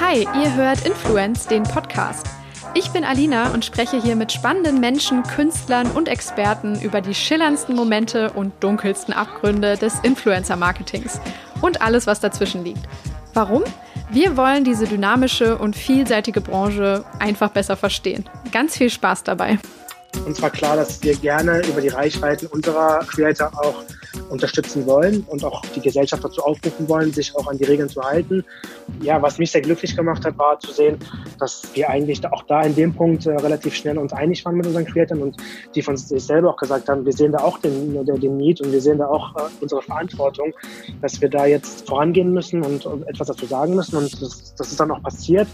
Hi, ihr hört Influence, den Podcast. Ich bin Alina und spreche hier mit spannenden Menschen, Künstlern und Experten über die schillerndsten Momente und dunkelsten Abgründe des Influencer-Marketings und alles, was dazwischen liegt. Warum? Wir wollen diese dynamische und vielseitige Branche einfach besser verstehen. Ganz viel Spaß dabei. Uns war klar, dass wir gerne über die Reichweiten unserer Creator auch unterstützen wollen und auch die Gesellschaft dazu aufrufen wollen, sich auch an die Regeln zu halten. Ja, was mich sehr glücklich gemacht hat, war zu sehen, dass wir eigentlich auch da in dem Punkt äh, relativ schnell uns einig waren mit unseren Creatoren und die von sich selber auch gesagt haben, wir sehen da auch den, den Need und wir sehen da auch äh, unsere Verantwortung, dass wir da jetzt vorangehen müssen und, und etwas dazu sagen müssen und das, das ist dann auch passiert.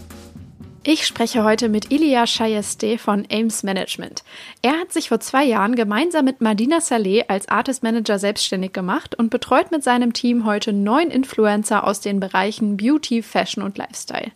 Ich spreche heute mit Ilya Shayeste von Ames Management. Er hat sich vor zwei Jahren gemeinsam mit Madina Saleh als Artist Manager selbstständig gemacht und betreut mit seinem Team heute neun Influencer aus den Bereichen Beauty, Fashion und Lifestyle.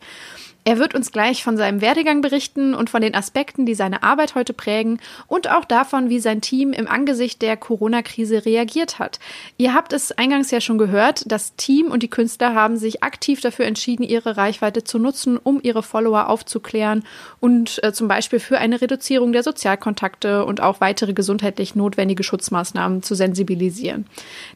Er wird uns gleich von seinem Werdegang berichten und von den Aspekten, die seine Arbeit heute prägen und auch davon, wie sein Team im Angesicht der Corona-Krise reagiert hat. Ihr habt es eingangs ja schon gehört, das Team und die Künstler haben sich aktiv dafür entschieden, ihre Reichweite zu nutzen, um ihre Follower aufzuklären und äh, zum Beispiel für eine Reduzierung der Sozialkontakte und auch weitere gesundheitlich notwendige Schutzmaßnahmen zu sensibilisieren.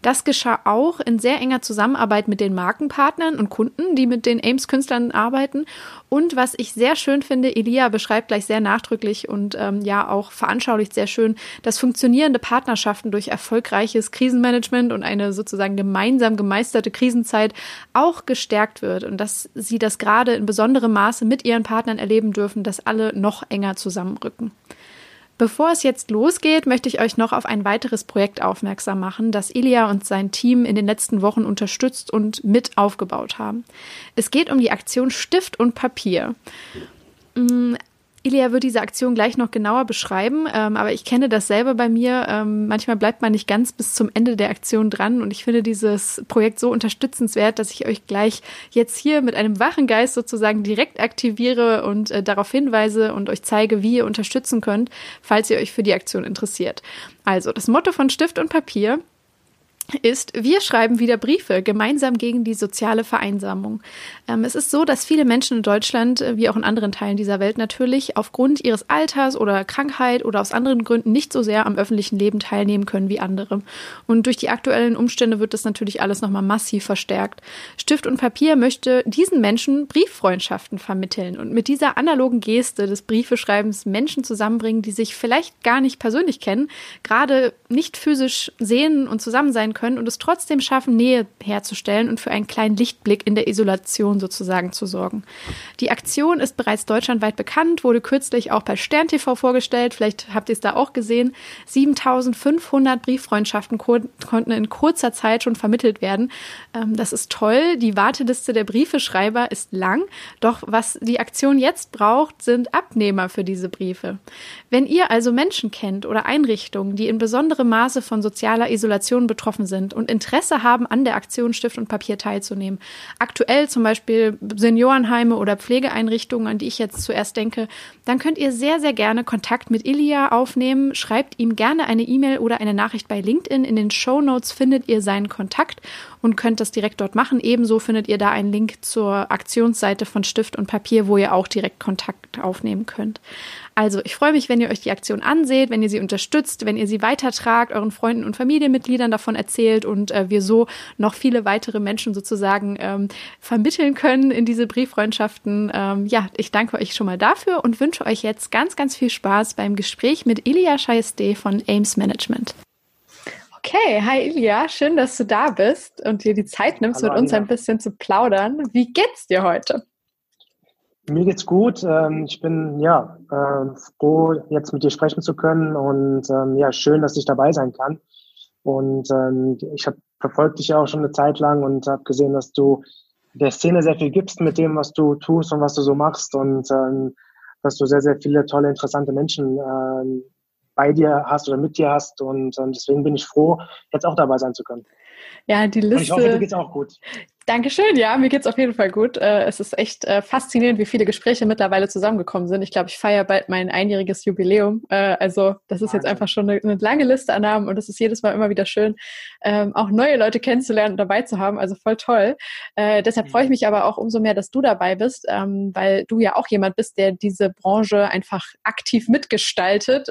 Das geschah auch in sehr enger Zusammenarbeit mit den Markenpartnern und Kunden, die mit den Ames-Künstlern arbeiten und was ich sehr schön finde, Elia beschreibt gleich sehr nachdrücklich und ähm, ja auch veranschaulicht sehr schön, dass funktionierende Partnerschaften durch erfolgreiches Krisenmanagement und eine sozusagen gemeinsam gemeisterte Krisenzeit auch gestärkt wird und dass sie das gerade in besonderem Maße mit ihren Partnern erleben dürfen, dass alle noch enger zusammenrücken. Bevor es jetzt losgeht, möchte ich euch noch auf ein weiteres Projekt aufmerksam machen, das Ilya und sein Team in den letzten Wochen unterstützt und mit aufgebaut haben. Es geht um die Aktion Stift und Papier. Ilia wird diese Aktion gleich noch genauer beschreiben, ähm, aber ich kenne das selber bei mir. Ähm, manchmal bleibt man nicht ganz bis zum Ende der Aktion dran und ich finde dieses Projekt so unterstützenswert, dass ich euch gleich jetzt hier mit einem wachen Geist sozusagen direkt aktiviere und äh, darauf hinweise und euch zeige, wie ihr unterstützen könnt, falls ihr euch für die Aktion interessiert. Also, das Motto von Stift und Papier ist, wir schreiben wieder Briefe gemeinsam gegen die soziale Vereinsamung. Ähm, es ist so, dass viele Menschen in Deutschland, äh, wie auch in anderen Teilen dieser Welt natürlich, aufgrund ihres Alters oder Krankheit oder aus anderen Gründen nicht so sehr am öffentlichen Leben teilnehmen können wie andere. Und durch die aktuellen Umstände wird das natürlich alles nochmal massiv verstärkt. Stift und Papier möchte diesen Menschen Brieffreundschaften vermitteln und mit dieser analogen Geste des Briefeschreibens Menschen zusammenbringen, die sich vielleicht gar nicht persönlich kennen, gerade nicht physisch sehen und zusammen sein können und es trotzdem schaffen, Nähe herzustellen und für einen kleinen Lichtblick in der Isolation sozusagen zu sorgen. Die Aktion ist bereits deutschlandweit bekannt, wurde kürzlich auch bei Stern TV vorgestellt. Vielleicht habt ihr es da auch gesehen. 7500 Brieffreundschaften konnten in kurzer Zeit schon vermittelt werden. Ähm, das ist toll. Die Warteliste der Briefeschreiber ist lang. Doch was die Aktion jetzt braucht, sind Abnehmer für diese Briefe. Wenn ihr also Menschen kennt oder Einrichtungen, die in besonderem Maße von sozialer Isolation betroffen sind und Interesse haben, an der Aktion Stift und Papier teilzunehmen. Aktuell zum Beispiel Seniorenheime oder Pflegeeinrichtungen, an die ich jetzt zuerst denke, dann könnt ihr sehr, sehr gerne Kontakt mit Ilia aufnehmen. Schreibt ihm gerne eine E-Mail oder eine Nachricht bei LinkedIn. In den Show Notes findet ihr seinen Kontakt und könnt das direkt dort machen. Ebenso findet ihr da einen Link zur Aktionsseite von Stift und Papier, wo ihr auch direkt Kontakt aufnehmen könnt. Also, ich freue mich, wenn ihr euch die Aktion anseht, wenn ihr sie unterstützt, wenn ihr sie weitertragt, euren Freunden und Familienmitgliedern davon erzählt und äh, wir so noch viele weitere Menschen sozusagen ähm, vermitteln können in diese Brieffreundschaften. Ähm, ja, ich danke euch schon mal dafür und wünsche euch jetzt ganz, ganz viel Spaß beim Gespräch mit Ilya Scheiste von Ames Management. Okay, hi Ilya, schön, dass du da bist und dir die Zeit nimmst, Hallo, mit uns Alina. ein bisschen zu plaudern. Wie geht's dir heute? Mir geht's gut. Ähm, ich bin ja äh, froh, jetzt mit dir sprechen zu können und ähm, ja, schön, dass ich dabei sein kann. Und ähm, ich habe verfolgt dich ja auch schon eine Zeit lang und habe gesehen, dass du der Szene sehr viel gibst mit dem, was du tust und was du so machst und dass du sehr, sehr viele tolle, interessante Menschen bei dir hast oder mit dir hast und deswegen bin ich froh, jetzt auch dabei sein zu können. Ja, die Liste. Und ich hoffe, dir geht's auch gut. Dankeschön, ja, mir geht's auf jeden Fall gut. Äh, es ist echt äh, faszinierend, wie viele Gespräche mittlerweile zusammengekommen sind. Ich glaube, ich feiere bald mein einjähriges Jubiläum. Äh, also das ist jetzt einfach schon eine, eine, lange Liste an Namen und es ist jedes Mal immer wieder schön, ähm, auch neue Leute kennenzulernen und dabei zu haben. Also voll toll. Deshalb freue ich mich aber auch umso mehr, dass du dabei bist, ähm, weil du ja auch jemand bist, der diese Branche einfach aktiv mitgestaltet,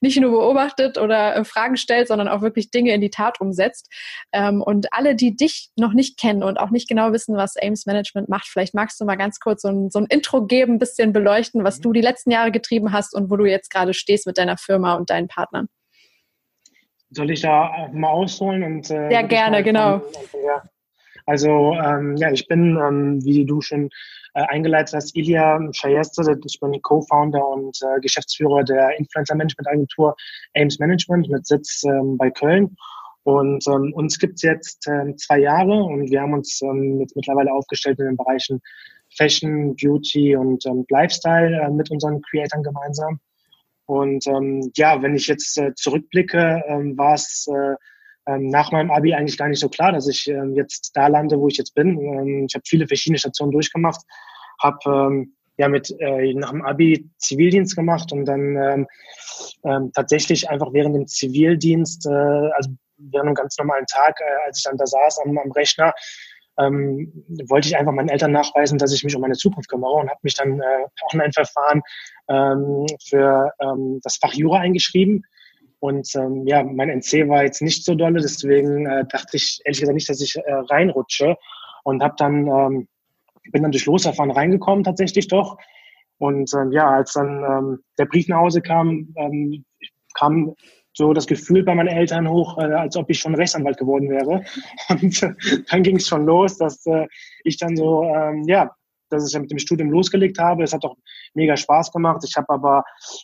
nicht nur beobachtet oder Fragen stellt, sondern auch wirklich Dinge in die Tat umsetzt. Ähm, und alle, die dich noch nicht kennen und auch nicht genau wissen, was Ames Management macht, vielleicht magst du mal ganz kurz so ein, so ein Intro geben, ein bisschen beleuchten, was du die letzten Jahre getrieben hast und wo du jetzt gerade stehst mit deiner Firma und deinen Partnern. Soll ich da mal ausholen? Und, äh, Sehr gerne, genau. Ja. Also ähm, ja, ich bin, ähm, wie du schon äh, eingeleitet hast, Ilya Schajeste. Ich bin Co-Founder und äh, Geschäftsführer der Influencer-Management-Agentur Ames Management mit Sitz ähm, bei Köln. Und ähm, uns gibt's jetzt ähm, zwei Jahre und wir haben uns ähm, jetzt mittlerweile aufgestellt in den Bereichen Fashion, Beauty und ähm, Lifestyle äh, mit unseren Creatoren gemeinsam. Und ähm, ja, wenn ich jetzt äh, zurückblicke, ähm, war es äh, ähm, nach meinem Abi eigentlich gar nicht so klar, dass ich ähm, jetzt da lande, wo ich jetzt bin. Ähm, ich habe viele verschiedene Stationen durchgemacht, habe ähm, ja mit äh, nach dem Abi Zivildienst gemacht und dann ähm, ähm, tatsächlich einfach während dem Zivildienst, äh, also während einem ganz normalen Tag, äh, als ich dann da saß am, am Rechner, ähm, wollte ich einfach meinen Eltern nachweisen, dass ich mich um meine Zukunft kümmere und habe mich dann äh, auch in ein Verfahren ähm, für ähm, das Fach Jura eingeschrieben. Und ähm, ja, mein NC war jetzt nicht so dolle, deswegen äh, dachte ich ehrlich gesagt nicht, dass ich äh, reinrutsche und habe dann ähm, bin dann durch Losverfahren reingekommen tatsächlich doch. Und ähm, ja, als dann ähm, der Brief nach Hause kam, ähm, kam so das Gefühl bei meinen Eltern hoch, äh, als ob ich schon Rechtsanwalt geworden wäre. Und äh, dann ging es schon los, dass äh, ich dann so, ähm, ja, dass ich mit dem Studium losgelegt habe. Es hat auch mega Spaß gemacht. Ich habe aber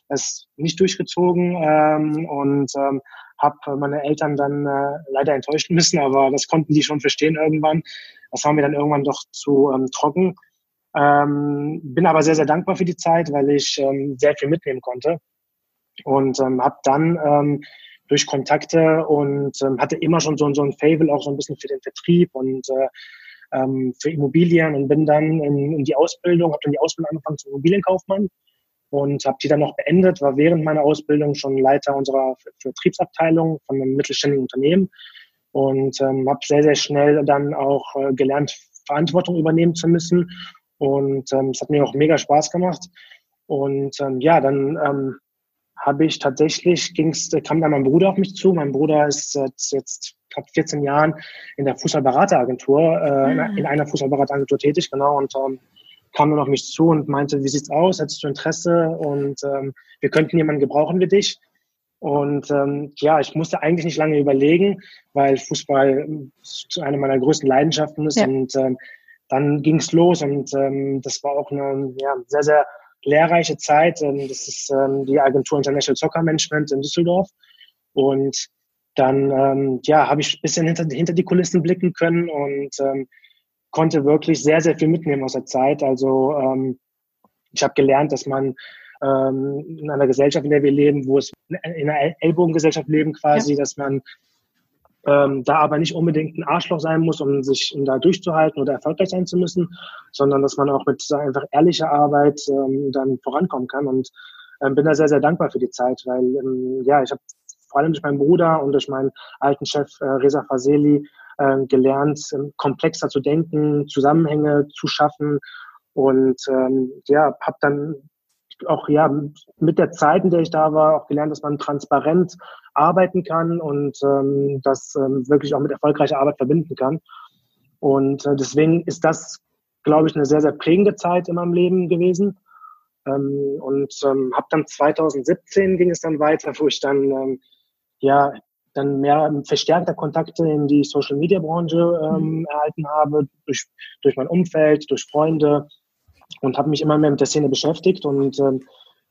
es nicht durchgezogen ähm, und ähm, habe meine Eltern dann äh, leider enttäuschen müssen, aber das konnten die schon verstehen irgendwann. Das war mir dann irgendwann doch zu ähm, trocken. Ähm, bin aber sehr, sehr dankbar für die Zeit, weil ich ähm, sehr viel mitnehmen konnte und ähm, habe dann ähm, durch Kontakte und ähm, hatte immer schon so, so ein Fable auch so ein bisschen für den Vertrieb und äh, ähm, für Immobilien und bin dann in, in die Ausbildung, habe dann die Ausbildung angefangen zum Immobilienkaufmann und habe die dann noch beendet, war während meiner Ausbildung schon Leiter unserer Vertriebsabteilung von einem mittelständigen Unternehmen und ähm, habe sehr, sehr schnell dann auch äh, gelernt, Verantwortung übernehmen zu müssen und ähm, es hat mir auch mega Spaß gemacht und ähm, ja, dann ähm, habe ich tatsächlich, ging's, kam dann mein Bruder auf mich zu. Mein Bruder ist seit jetzt knapp 14 Jahren in der Fußballberateragentur, äh, mhm. in einer Fußballberateragentur tätig, genau, und ähm, kam dann auf mich zu und meinte, wie sieht's aus? Hättest du Interesse? Und ähm, wir könnten jemanden gebrauchen wie dich. Und ähm, ja, ich musste eigentlich nicht lange überlegen, weil Fußball eine meiner größten Leidenschaften ist. Ja. Und ähm, dann ging's los und ähm, das war auch eine ja, sehr, sehr lehrreiche Zeit. Ähm, das ist ähm, die Agentur International Soccer Management in Düsseldorf. Und dann ähm, ja, habe ich ein bisschen hinter, hinter die Kulissen blicken können und ähm, konnte wirklich sehr, sehr viel mitnehmen aus der Zeit. Also ähm, ich habe gelernt, dass man ähm, in einer Gesellschaft, in der wir leben, wo es in einer Ellbogengesellschaft leben quasi, ja. dass man ähm, da aber nicht unbedingt ein Arschloch sein muss, um sich um da durchzuhalten oder erfolgreich sein zu müssen, sondern dass man auch mit einfach ehrlicher Arbeit ähm, dann vorankommen kann. Und ähm, bin da sehr, sehr dankbar für die Zeit, weil ähm, ja, ich habe vor allem durch meinen Bruder und durch meinen alten Chef äh, Reza Faseli äh, gelernt, äh, komplexer zu denken, Zusammenhänge zu schaffen und ähm, ja, habe dann auch ja mit der Zeit, in der ich da war, auch gelernt, dass man transparent arbeiten kann und ähm, das ähm, wirklich auch mit erfolgreicher Arbeit verbinden kann. Und äh, deswegen ist das, glaube ich, eine sehr, sehr prägende Zeit in meinem Leben gewesen. Ähm, und ähm, habe dann 2017 ging es dann weiter, wo ich dann ähm, ja dann mehr verstärkter Kontakte in die Social Media Branche ähm, mhm. erhalten habe durch durch mein Umfeld, durch Freunde und habe mich immer mehr mit der Szene beschäftigt und ähm,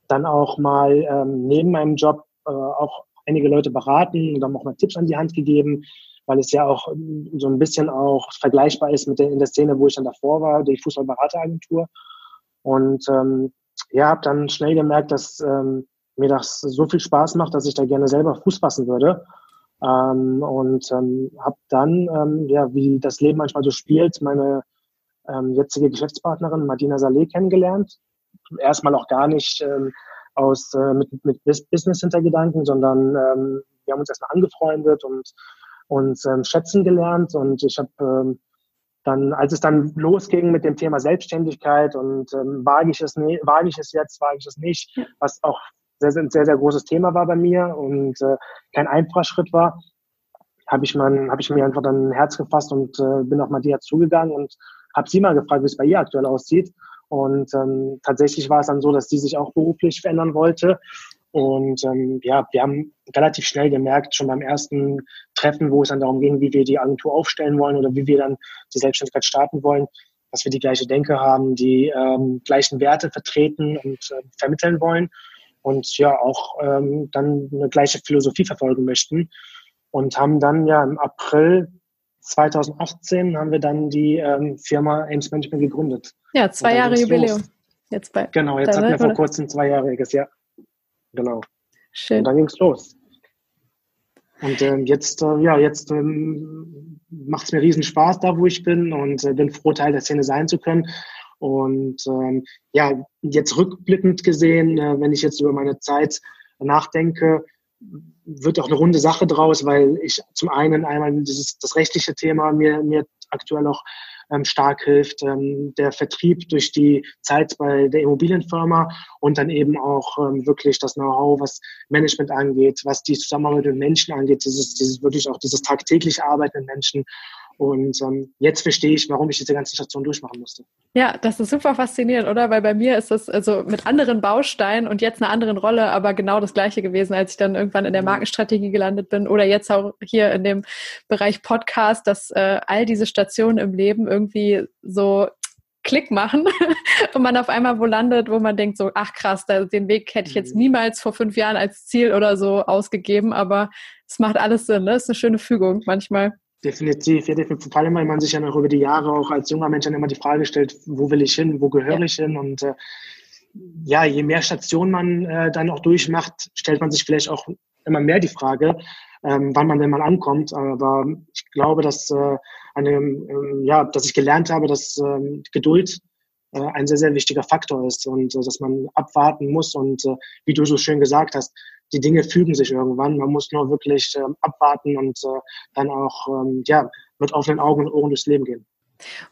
dann auch mal ähm, neben meinem Job äh, auch einige Leute beraten und dann auch mal Tipps an die Hand gegeben, weil es ja auch ähm, so ein bisschen auch vergleichbar ist mit der, in der Szene, wo ich dann davor war, die Fußballberateragentur. Und ähm, ja, habe dann schnell gemerkt, dass ähm, mir das so viel Spaß macht, dass ich da gerne selber Fuß fassen würde. Ähm, und ähm, habe dann, ähm, ja, wie das Leben manchmal so spielt, meine ähm, jetzige Geschäftspartnerin Martina Saleh kennengelernt. Erstmal auch gar nicht ähm, aus äh, mit, mit Business-Hintergedanken, sondern ähm, wir haben uns erstmal angefreundet und uns ähm, schätzen gelernt. Und ich habe ähm, dann, als es dann losging mit dem Thema Selbstständigkeit und ähm, wage ich es ne, wage ich es jetzt, wage ich es nicht, was auch sehr, sehr, sehr, sehr großes Thema war bei mir und äh, kein einfacher Schritt war, habe ich, mein, hab ich mir einfach dann ein Herz gefasst und äh, bin auf Madia zugegangen und habe sie mal gefragt, wie es bei ihr aktuell aussieht. Und ähm, tatsächlich war es dann so, dass sie sich auch beruflich verändern wollte. Und ähm, ja, wir haben relativ schnell gemerkt, schon beim ersten Treffen, wo es dann darum ging, wie wir die Agentur aufstellen wollen oder wie wir dann die Selbstständigkeit starten wollen, dass wir die gleiche Denke haben, die ähm, gleichen Werte vertreten und äh, vermitteln wollen und ja auch ähm, dann eine gleiche Philosophie verfolgen möchten. Und haben dann ja im April 2018 haben wir dann die ähm, Firma Ames Management gegründet. Ja, zwei Jahre Jubiläum. Los. Jetzt bei genau, jetzt hatten wir vor kurzem zweijähriges, ja. Genau. Schön. Und dann ging es los. Und ähm, jetzt, äh, ja, jetzt ähm, macht es mir riesen Spaß da, wo ich bin und äh, bin froh, Teil der Szene sein zu können. Und ähm, ja, jetzt rückblickend gesehen, äh, wenn ich jetzt über meine Zeit nachdenke, wird auch eine runde Sache draus, weil ich zum einen einmal dieses, das rechtliche Thema mir, mir aktuell auch ähm, stark hilft, ähm, der Vertrieb durch die Zeit bei der Immobilienfirma und dann eben auch ähm, wirklich das Know-how, was Management angeht, was die Zusammenarbeit mit Menschen angeht, dieses, dieses wirklich auch dieses tagtägliche Arbeiten mit Menschen und ähm, jetzt verstehe ich, warum ich diese ganze Station durchmachen musste. Ja, das ist super faszinierend, oder? Weil bei mir ist das also mit anderen Bausteinen und jetzt einer anderen Rolle, aber genau das gleiche gewesen, als ich dann irgendwann in der mhm. Markenstrategie gelandet bin oder jetzt auch hier in dem Bereich Podcast, dass äh, all diese Stationen im Leben irgendwie so Klick machen und man auf einmal wo landet, wo man denkt so, ach krass, den Weg hätte ich jetzt mhm. niemals vor fünf Jahren als Ziel oder so ausgegeben, aber es macht alles Sinn, ne? Es ist eine schöne Fügung manchmal. Definitiv, ja, definitiv. Vor allem, weil man sich ja noch über die Jahre auch als junger Mensch dann immer die Frage stellt, wo will ich hin, wo gehöre ja. ich hin? Und äh, ja, je mehr Stationen man äh, dann auch durchmacht, stellt man sich vielleicht auch immer mehr die Frage, ähm, wann man denn mal ankommt. Aber ich glaube, dass äh, eine, ähm, ja, dass ich gelernt habe, dass ähm, Geduld äh, ein sehr, sehr wichtiger Faktor ist und äh, dass man abwarten muss und äh, wie du so schön gesagt hast, die Dinge fügen sich irgendwann. Man muss nur wirklich ähm, abwarten und äh, dann auch ähm, ja, mit offenen Augen und Ohren durchs Leben gehen.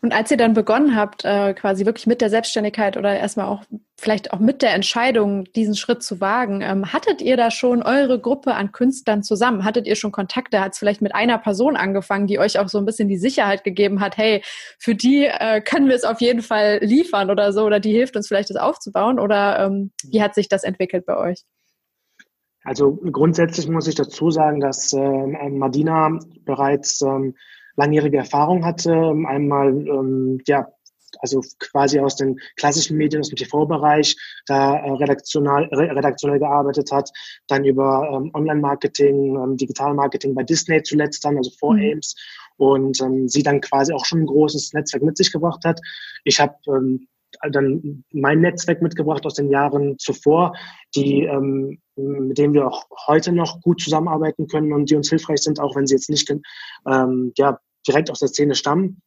Und als ihr dann begonnen habt, äh, quasi wirklich mit der Selbstständigkeit oder erstmal auch vielleicht auch mit der Entscheidung, diesen Schritt zu wagen, ähm, hattet ihr da schon eure Gruppe an Künstlern zusammen? Hattet ihr schon Kontakte? Hat es vielleicht mit einer Person angefangen, die euch auch so ein bisschen die Sicherheit gegeben hat, hey, für die äh, können wir es auf jeden Fall liefern oder so, oder die hilft uns vielleicht, das aufzubauen? Oder ähm, wie hat sich das entwickelt bei euch? Also grundsätzlich muss ich dazu sagen, dass äh, Madina bereits ähm, langjährige Erfahrung hatte. Einmal, ähm, ja, also quasi aus den klassischen Medien, aus dem TV-Bereich, da äh, redaktionell, redaktionell gearbeitet hat, dann über ähm, Online-Marketing, ähm, Digital-Marketing bei Disney zuletzt dann, also vor mhm. Ames und ähm, sie dann quasi auch schon ein großes Netzwerk mit sich gebracht hat. Ich habe ähm, dann mein Netzwerk mitgebracht aus den Jahren zuvor, die, ähm, mit denen wir auch heute noch gut zusammenarbeiten können und die uns hilfreich sind, auch wenn sie jetzt nicht ähm, ja, direkt aus der Szene stammen.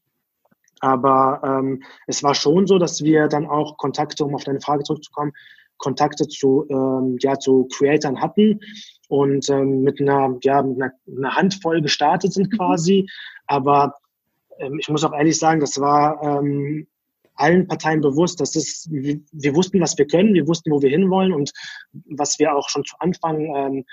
Aber ähm, es war schon so, dass wir dann auch Kontakte, um auf deine Frage zurückzukommen, Kontakte zu, ähm, ja, zu Creatoren hatten und ähm, mit, einer, ja, mit einer, einer Handvoll gestartet sind mhm. quasi. Aber ähm, ich muss auch ehrlich sagen, das war ähm, allen Parteien bewusst, dass es, wir, wir wussten, was wir können, wir wussten, wo wir hinwollen und was wir auch schon zu Anfang ähm,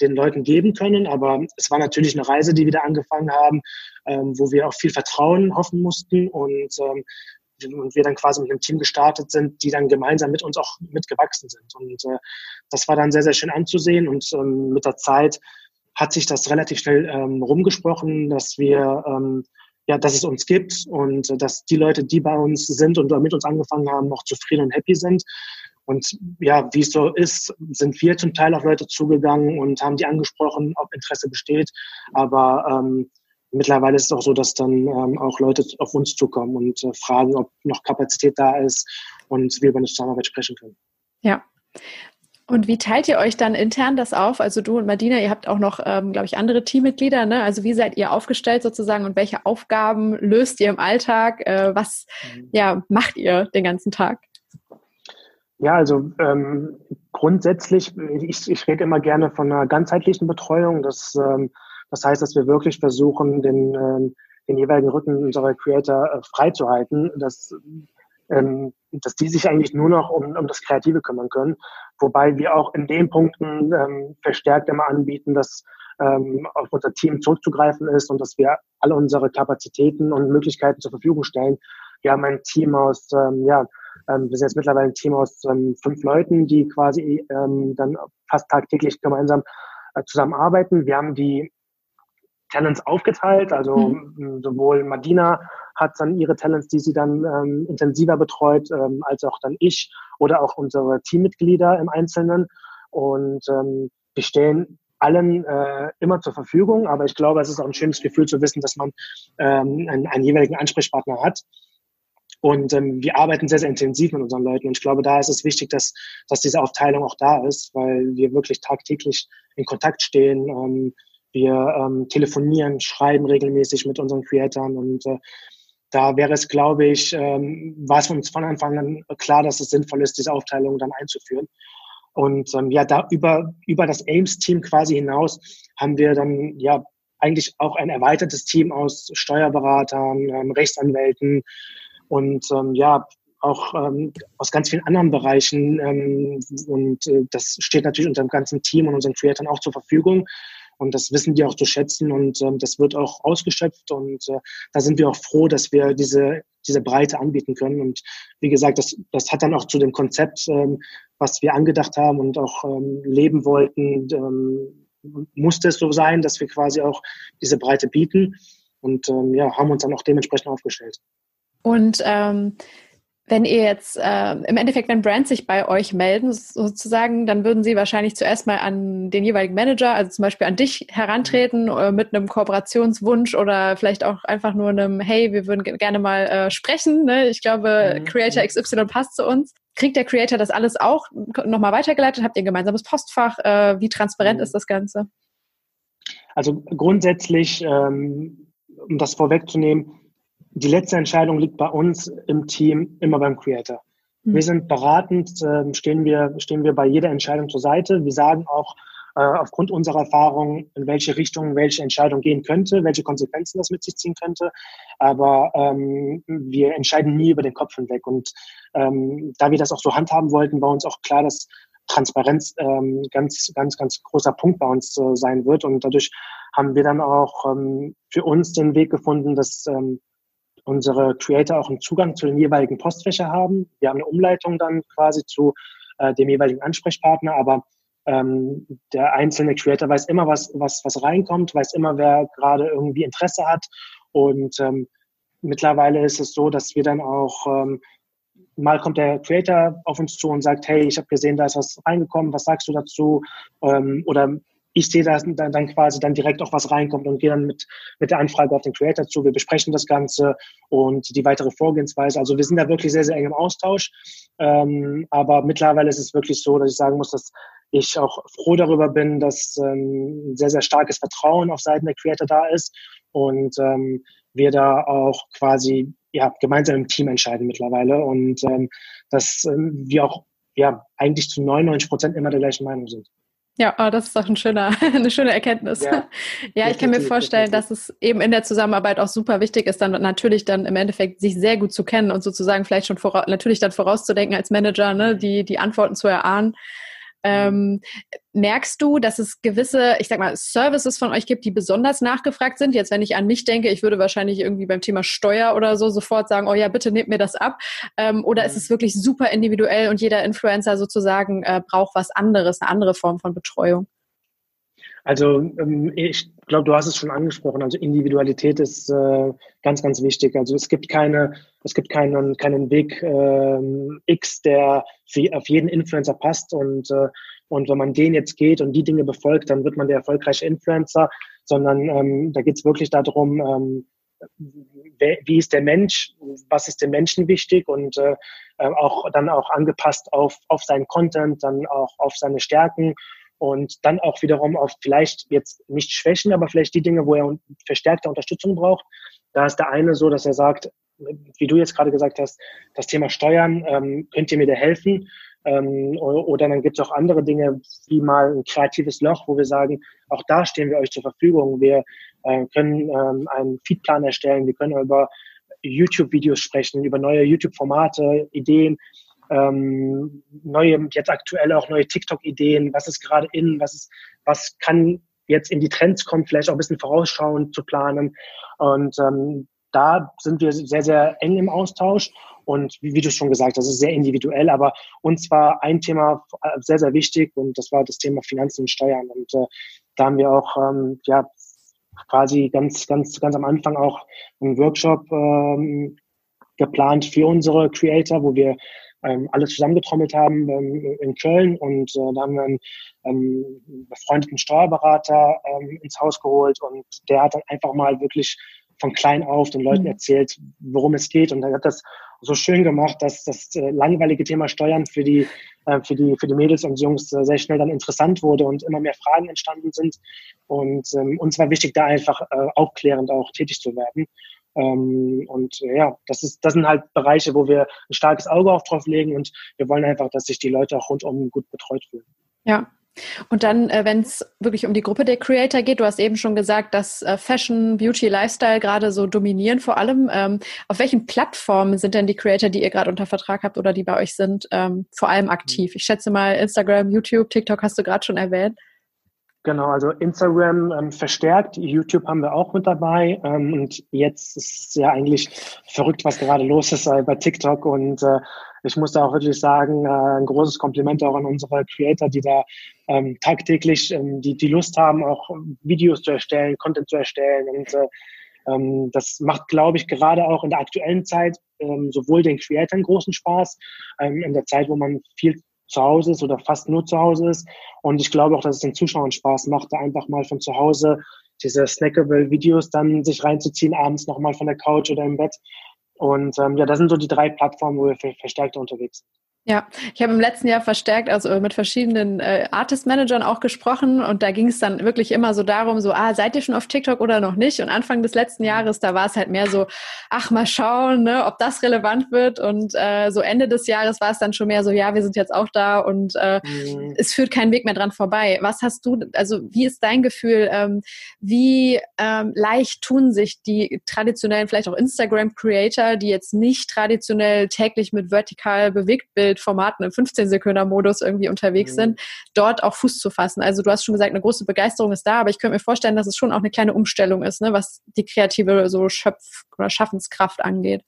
den Leuten geben können. Aber es war natürlich eine Reise, die wir da angefangen haben, ähm, wo wir auch viel Vertrauen hoffen mussten und, ähm, und wir dann quasi mit einem Team gestartet sind, die dann gemeinsam mit uns auch mitgewachsen sind. Und äh, das war dann sehr, sehr schön anzusehen und ähm, mit der Zeit hat sich das relativ schnell ähm, rumgesprochen, dass wir ähm, ja, dass es uns gibt und äh, dass die Leute, die bei uns sind und mit uns angefangen haben, noch zufrieden und happy sind. Und ja, wie es so ist, sind wir zum Teil auf Leute zugegangen und haben die angesprochen, ob Interesse besteht. Aber ähm, mittlerweile ist es auch so, dass dann ähm, auch Leute auf uns zukommen und äh, fragen, ob noch Kapazität da ist und wir über eine Zusammenarbeit sprechen können. Ja. Und wie teilt ihr euch dann intern das auf? Also du und Madina, ihr habt auch noch, ähm, glaube ich, andere Teammitglieder. Ne? Also wie seid ihr aufgestellt sozusagen und welche Aufgaben löst ihr im Alltag? Äh, was mhm. ja, macht ihr den ganzen Tag? Ja, also ähm, grundsätzlich, ich, ich rede immer gerne von einer ganzheitlichen Betreuung. Das, ähm, das heißt, dass wir wirklich versuchen, den, ähm, den jeweiligen Rücken unserer Creator äh, freizuhalten, dass, ähm, dass die sich eigentlich nur noch um, um das Kreative kümmern können. Wobei wir auch in den Punkten ähm, verstärkt immer anbieten, dass ähm, auf unser Team zurückzugreifen ist und dass wir alle unsere Kapazitäten und Möglichkeiten zur Verfügung stellen. Wir haben ein Team aus, ähm, ja, ähm, wir sind jetzt mittlerweile ein Team aus ähm, fünf Leuten, die quasi ähm, dann fast tagtäglich gemeinsam äh, zusammenarbeiten. Wir haben die Talents aufgeteilt, also mhm. sowohl Madina hat dann ihre Talents, die sie dann ähm, intensiver betreut, ähm, als auch dann ich oder auch unsere Teammitglieder im Einzelnen. Und ähm, wir stehen allen äh, immer zur Verfügung, aber ich glaube, es ist auch ein schönes Gefühl zu wissen, dass man ähm, einen, einen jeweiligen Ansprechpartner hat. Und ähm, wir arbeiten sehr, sehr intensiv mit unseren Leuten. Und ich glaube, da ist es wichtig, dass, dass diese Aufteilung auch da ist, weil wir wirklich tagtäglich in Kontakt stehen. Ähm, wir ähm, telefonieren, schreiben regelmäßig mit unseren Creatoren und äh, da wäre es, glaube ich, ähm, war es uns von Anfang an klar, dass es sinnvoll ist, diese Aufteilung dann einzuführen. Und ähm, ja, da über, über das Ames-Team quasi hinaus haben wir dann ja eigentlich auch ein erweitertes Team aus Steuerberatern, ähm, Rechtsanwälten, und ähm, ja, auch ähm, aus ganz vielen anderen Bereichen. Ähm, und äh, das steht natürlich unserem ganzen Team und unseren Creatoren auch zur Verfügung. Und das wissen die auch zu schätzen und ähm, das wird auch ausgeschöpft. Und äh, da sind wir auch froh, dass wir diese, diese Breite anbieten können. Und wie gesagt, das, das hat dann auch zu dem Konzept, ähm, was wir angedacht haben und auch ähm, leben wollten, ähm, musste es so sein, dass wir quasi auch diese Breite bieten. Und ähm, ja, haben uns dann auch dementsprechend aufgestellt. Und ähm, wenn ihr jetzt äh, im Endeffekt, wenn Brands sich bei euch melden, sozusagen, dann würden sie wahrscheinlich zuerst mal an den jeweiligen Manager, also zum Beispiel an dich herantreten äh, mit einem Kooperationswunsch oder vielleicht auch einfach nur einem, hey, wir würden gerne mal äh, sprechen. Ne? Ich glaube, mhm. Creator XY passt zu uns. Kriegt der Creator das alles auch nochmal weitergeleitet? Habt ihr ein gemeinsames Postfach? Äh, wie transparent mhm. ist das Ganze? Also grundsätzlich, ähm, um das vorwegzunehmen, die letzte Entscheidung liegt bei uns im Team immer beim Creator. Mhm. Wir sind beratend, äh, stehen, wir, stehen wir bei jeder Entscheidung zur Seite. Wir sagen auch äh, aufgrund unserer Erfahrung, in welche Richtung welche Entscheidung gehen könnte, welche Konsequenzen das mit sich ziehen könnte. Aber ähm, wir entscheiden nie über den Kopf hinweg. Und ähm, da wir das auch so handhaben wollten, war uns auch klar, dass Transparenz ähm, ganz, ganz, ganz großer Punkt bei uns äh, sein wird. Und dadurch haben wir dann auch ähm, für uns den Weg gefunden, dass ähm, unsere Creator auch einen Zugang zu den jeweiligen Postfächer haben. Wir haben eine Umleitung dann quasi zu äh, dem jeweiligen Ansprechpartner, aber ähm, der einzelne Creator weiß immer, was, was, was reinkommt, weiß immer, wer gerade irgendwie Interesse hat. Und ähm, mittlerweile ist es so, dass wir dann auch ähm, mal kommt der Creator auf uns zu und sagt, hey, ich habe gesehen, da ist was reingekommen, was sagst du dazu? Ähm, oder ich sehe da dann, dann quasi dann direkt auch was reinkommt und gehe dann mit, mit der Anfrage auf den Creator zu. Wir besprechen das Ganze und die weitere Vorgehensweise. Also wir sind da wirklich sehr, sehr eng im Austausch. Ähm, aber mittlerweile ist es wirklich so, dass ich sagen muss, dass ich auch froh darüber bin, dass ähm, sehr, sehr starkes Vertrauen auf Seiten der Creator da ist und ähm, wir da auch quasi ja, gemeinsam im Team entscheiden mittlerweile und ähm, dass ähm, wir auch ja eigentlich zu 99 Prozent immer der gleichen Meinung sind. Ja, oh, das ist doch ein schöner, eine schöne Erkenntnis. Ja, ja ich kann mir vorstellen, dass es eben in der Zusammenarbeit auch super wichtig ist, dann natürlich dann im Endeffekt sich sehr gut zu kennen und sozusagen vielleicht schon voraus, natürlich dann vorauszudenken als Manager, ne, die, die Antworten zu erahnen. Ähm, merkst du, dass es gewisse, ich sag mal, Services von euch gibt, die besonders nachgefragt sind? Jetzt, wenn ich an mich denke, ich würde wahrscheinlich irgendwie beim Thema Steuer oder so sofort sagen, oh ja, bitte nehmt mir das ab. Ähm, oder mhm. ist es wirklich super individuell und jeder Influencer sozusagen äh, braucht was anderes, eine andere Form von Betreuung? Also ähm, ich glaube, du hast es schon angesprochen. Also Individualität ist äh, ganz, ganz wichtig. Also es gibt keine, es gibt keinen, keinen Weg äh, X, der auf jeden Influencer passt und äh, und wenn man den jetzt geht und die Dinge befolgt, dann wird man der erfolgreiche Influencer, sondern ähm, da geht es wirklich darum, ähm, wie ist der Mensch, was ist dem Menschen wichtig und äh, äh, auch dann auch angepasst auf, auf seinen Content, dann auch auf seine Stärken und dann auch wiederum auf vielleicht jetzt nicht Schwächen, aber vielleicht die Dinge, wo er verstärkte Unterstützung braucht. Da ist der eine so, dass er sagt, wie du jetzt gerade gesagt hast, das Thema Steuern, ähm, könnt ihr mir da helfen? Ähm, oder dann gibt es auch andere Dinge, wie mal ein kreatives Loch, wo wir sagen, auch da stehen wir euch zur Verfügung. Wir äh, können ähm, einen Feedplan erstellen, wir können über YouTube-Videos sprechen, über neue YouTube-Formate, Ideen, ähm, neue, jetzt aktuell auch neue TikTok-Ideen, was ist gerade in, was ist, was kann jetzt in die Trends kommen, vielleicht auch ein bisschen vorausschauend zu planen. Und ähm, da sind wir sehr, sehr eng im Austausch. Und wie, wie, du schon gesagt hast, das ist sehr individuell, aber uns war ein Thema sehr, sehr wichtig und das war das Thema Finanzen und Steuern. Und äh, da haben wir auch ähm, ja, quasi ganz, ganz, ganz am Anfang auch einen Workshop ähm, geplant für unsere Creator, wo wir ähm, alles zusammengetrommelt haben ähm, in Köln und äh, da haben wir einen ähm, befreundeten Steuerberater ähm, ins Haus geholt und der hat dann einfach mal wirklich von klein auf den Leuten mhm. erzählt, worum es geht und er hat das so schön gemacht, dass das äh, langweilige Thema Steuern für die, äh, für die, für die Mädels und Jungs äh, sehr schnell dann interessant wurde und immer mehr Fragen entstanden sind. Und ähm, uns war wichtig, da einfach äh, aufklärend auch tätig zu werden. Ähm, und ja, das ist, das sind halt Bereiche, wo wir ein starkes Auge auch drauf legen und wir wollen einfach, dass sich die Leute auch rundum gut betreut fühlen. Ja, und dann, äh, wenn es wirklich um die Gruppe der Creator geht, du hast eben schon gesagt, dass äh, Fashion, Beauty, Lifestyle gerade so dominieren vor allem. Ähm, auf welchen Plattformen sind denn die Creator, die ihr gerade unter Vertrag habt oder die bei euch sind, ähm, vor allem aktiv? Ich schätze mal Instagram, YouTube, TikTok hast du gerade schon erwähnt. Genau, also Instagram ähm, verstärkt, YouTube haben wir auch mit dabei ähm, und jetzt ist ja eigentlich verrückt, was gerade los ist äh, bei TikTok und äh, ich muss da auch wirklich sagen, äh, ein großes Kompliment auch an unsere Creator, die da ähm, tagtäglich ähm, die, die Lust haben, auch Videos zu erstellen, Content zu erstellen. Und äh, ähm, das macht, glaube ich, gerade auch in der aktuellen Zeit ähm, sowohl den Creatoren großen Spaß, ähm, in der Zeit, wo man viel zu Hause ist oder fast nur zu Hause ist. Und ich glaube auch, dass es den Zuschauern Spaß macht, da einfach mal von zu Hause diese snackable Videos dann sich reinzuziehen, abends nochmal von der Couch oder im Bett und ähm, ja, das sind so die drei Plattformen, wo wir verstärkt unterwegs sind. Ja, ich habe im letzten Jahr verstärkt, also mit verschiedenen äh, Artist-Managern auch gesprochen und da ging es dann wirklich immer so darum, so, ah, seid ihr schon auf TikTok oder noch nicht? Und Anfang des letzten. Jahres, da war es halt mehr so, ach, mal schauen, ne, ob das relevant wird und äh, so Ende des Jahres war es dann schon mehr so, ja, wir sind jetzt auch da und äh, mhm. es führt kein Weg mehr dran vorbei. Was hast du, also wie ist dein Gefühl, ähm, wie ähm, leicht tun sich die traditionellen, vielleicht auch Instagram-Creator, die jetzt nicht traditionell täglich mit vertikal bewegt Bild Formaten im 15-Sekunder-Modus irgendwie unterwegs mhm. sind, dort auch Fuß zu fassen. Also du hast schon gesagt, eine große Begeisterung ist da, aber ich könnte mir vorstellen, dass es schon auch eine kleine Umstellung ist, ne, was die kreative so Schöpf- oder Schaffenskraft angeht.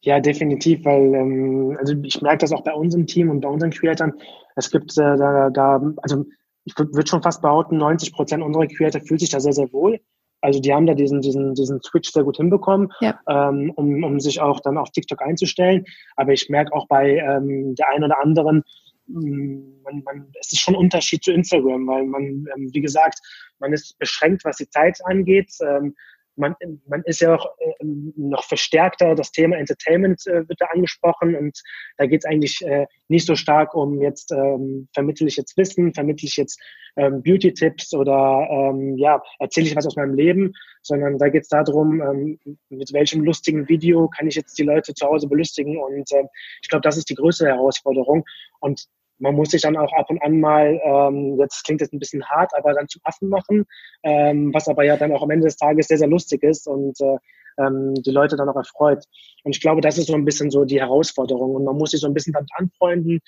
Ja, definitiv, weil ähm, also ich merke das auch bei uns im Team und bei unseren Creatoren. Es gibt äh, da, da, also ich würde schon fast behaupten, 90 Prozent unserer Creator fühlt sich da sehr, sehr wohl. Also die haben da diesen, diesen, diesen Switch sehr gut hinbekommen, ja. ähm, um, um sich auch dann auf TikTok einzustellen. Aber ich merke auch bei ähm, der einen oder anderen, mm, man, man, es ist schon ein Unterschied zu Instagram, weil man, ähm, wie gesagt, man ist beschränkt, was die Zeit angeht. Ähm, man, man ist ja auch äh, noch verstärkter, das Thema Entertainment äh, wird da angesprochen und da geht es eigentlich äh, nicht so stark um jetzt ähm, vermittle ich jetzt Wissen, vermittle ich jetzt ähm, Beauty-Tipps oder ähm, ja, erzähle ich was aus meinem Leben, sondern da geht es darum, ähm, mit welchem lustigen Video kann ich jetzt die Leute zu Hause belustigen und äh, ich glaube, das ist die größte Herausforderung. Und man muss sich dann auch ab und an mal, ähm, jetzt klingt jetzt ein bisschen hart, aber dann zum Affen machen, ähm, was aber ja dann auch am Ende des Tages sehr, sehr lustig ist und äh, ähm, die Leute dann auch erfreut. Und ich glaube, das ist so ein bisschen so die Herausforderung und man muss sich so ein bisschen damit anfreunden.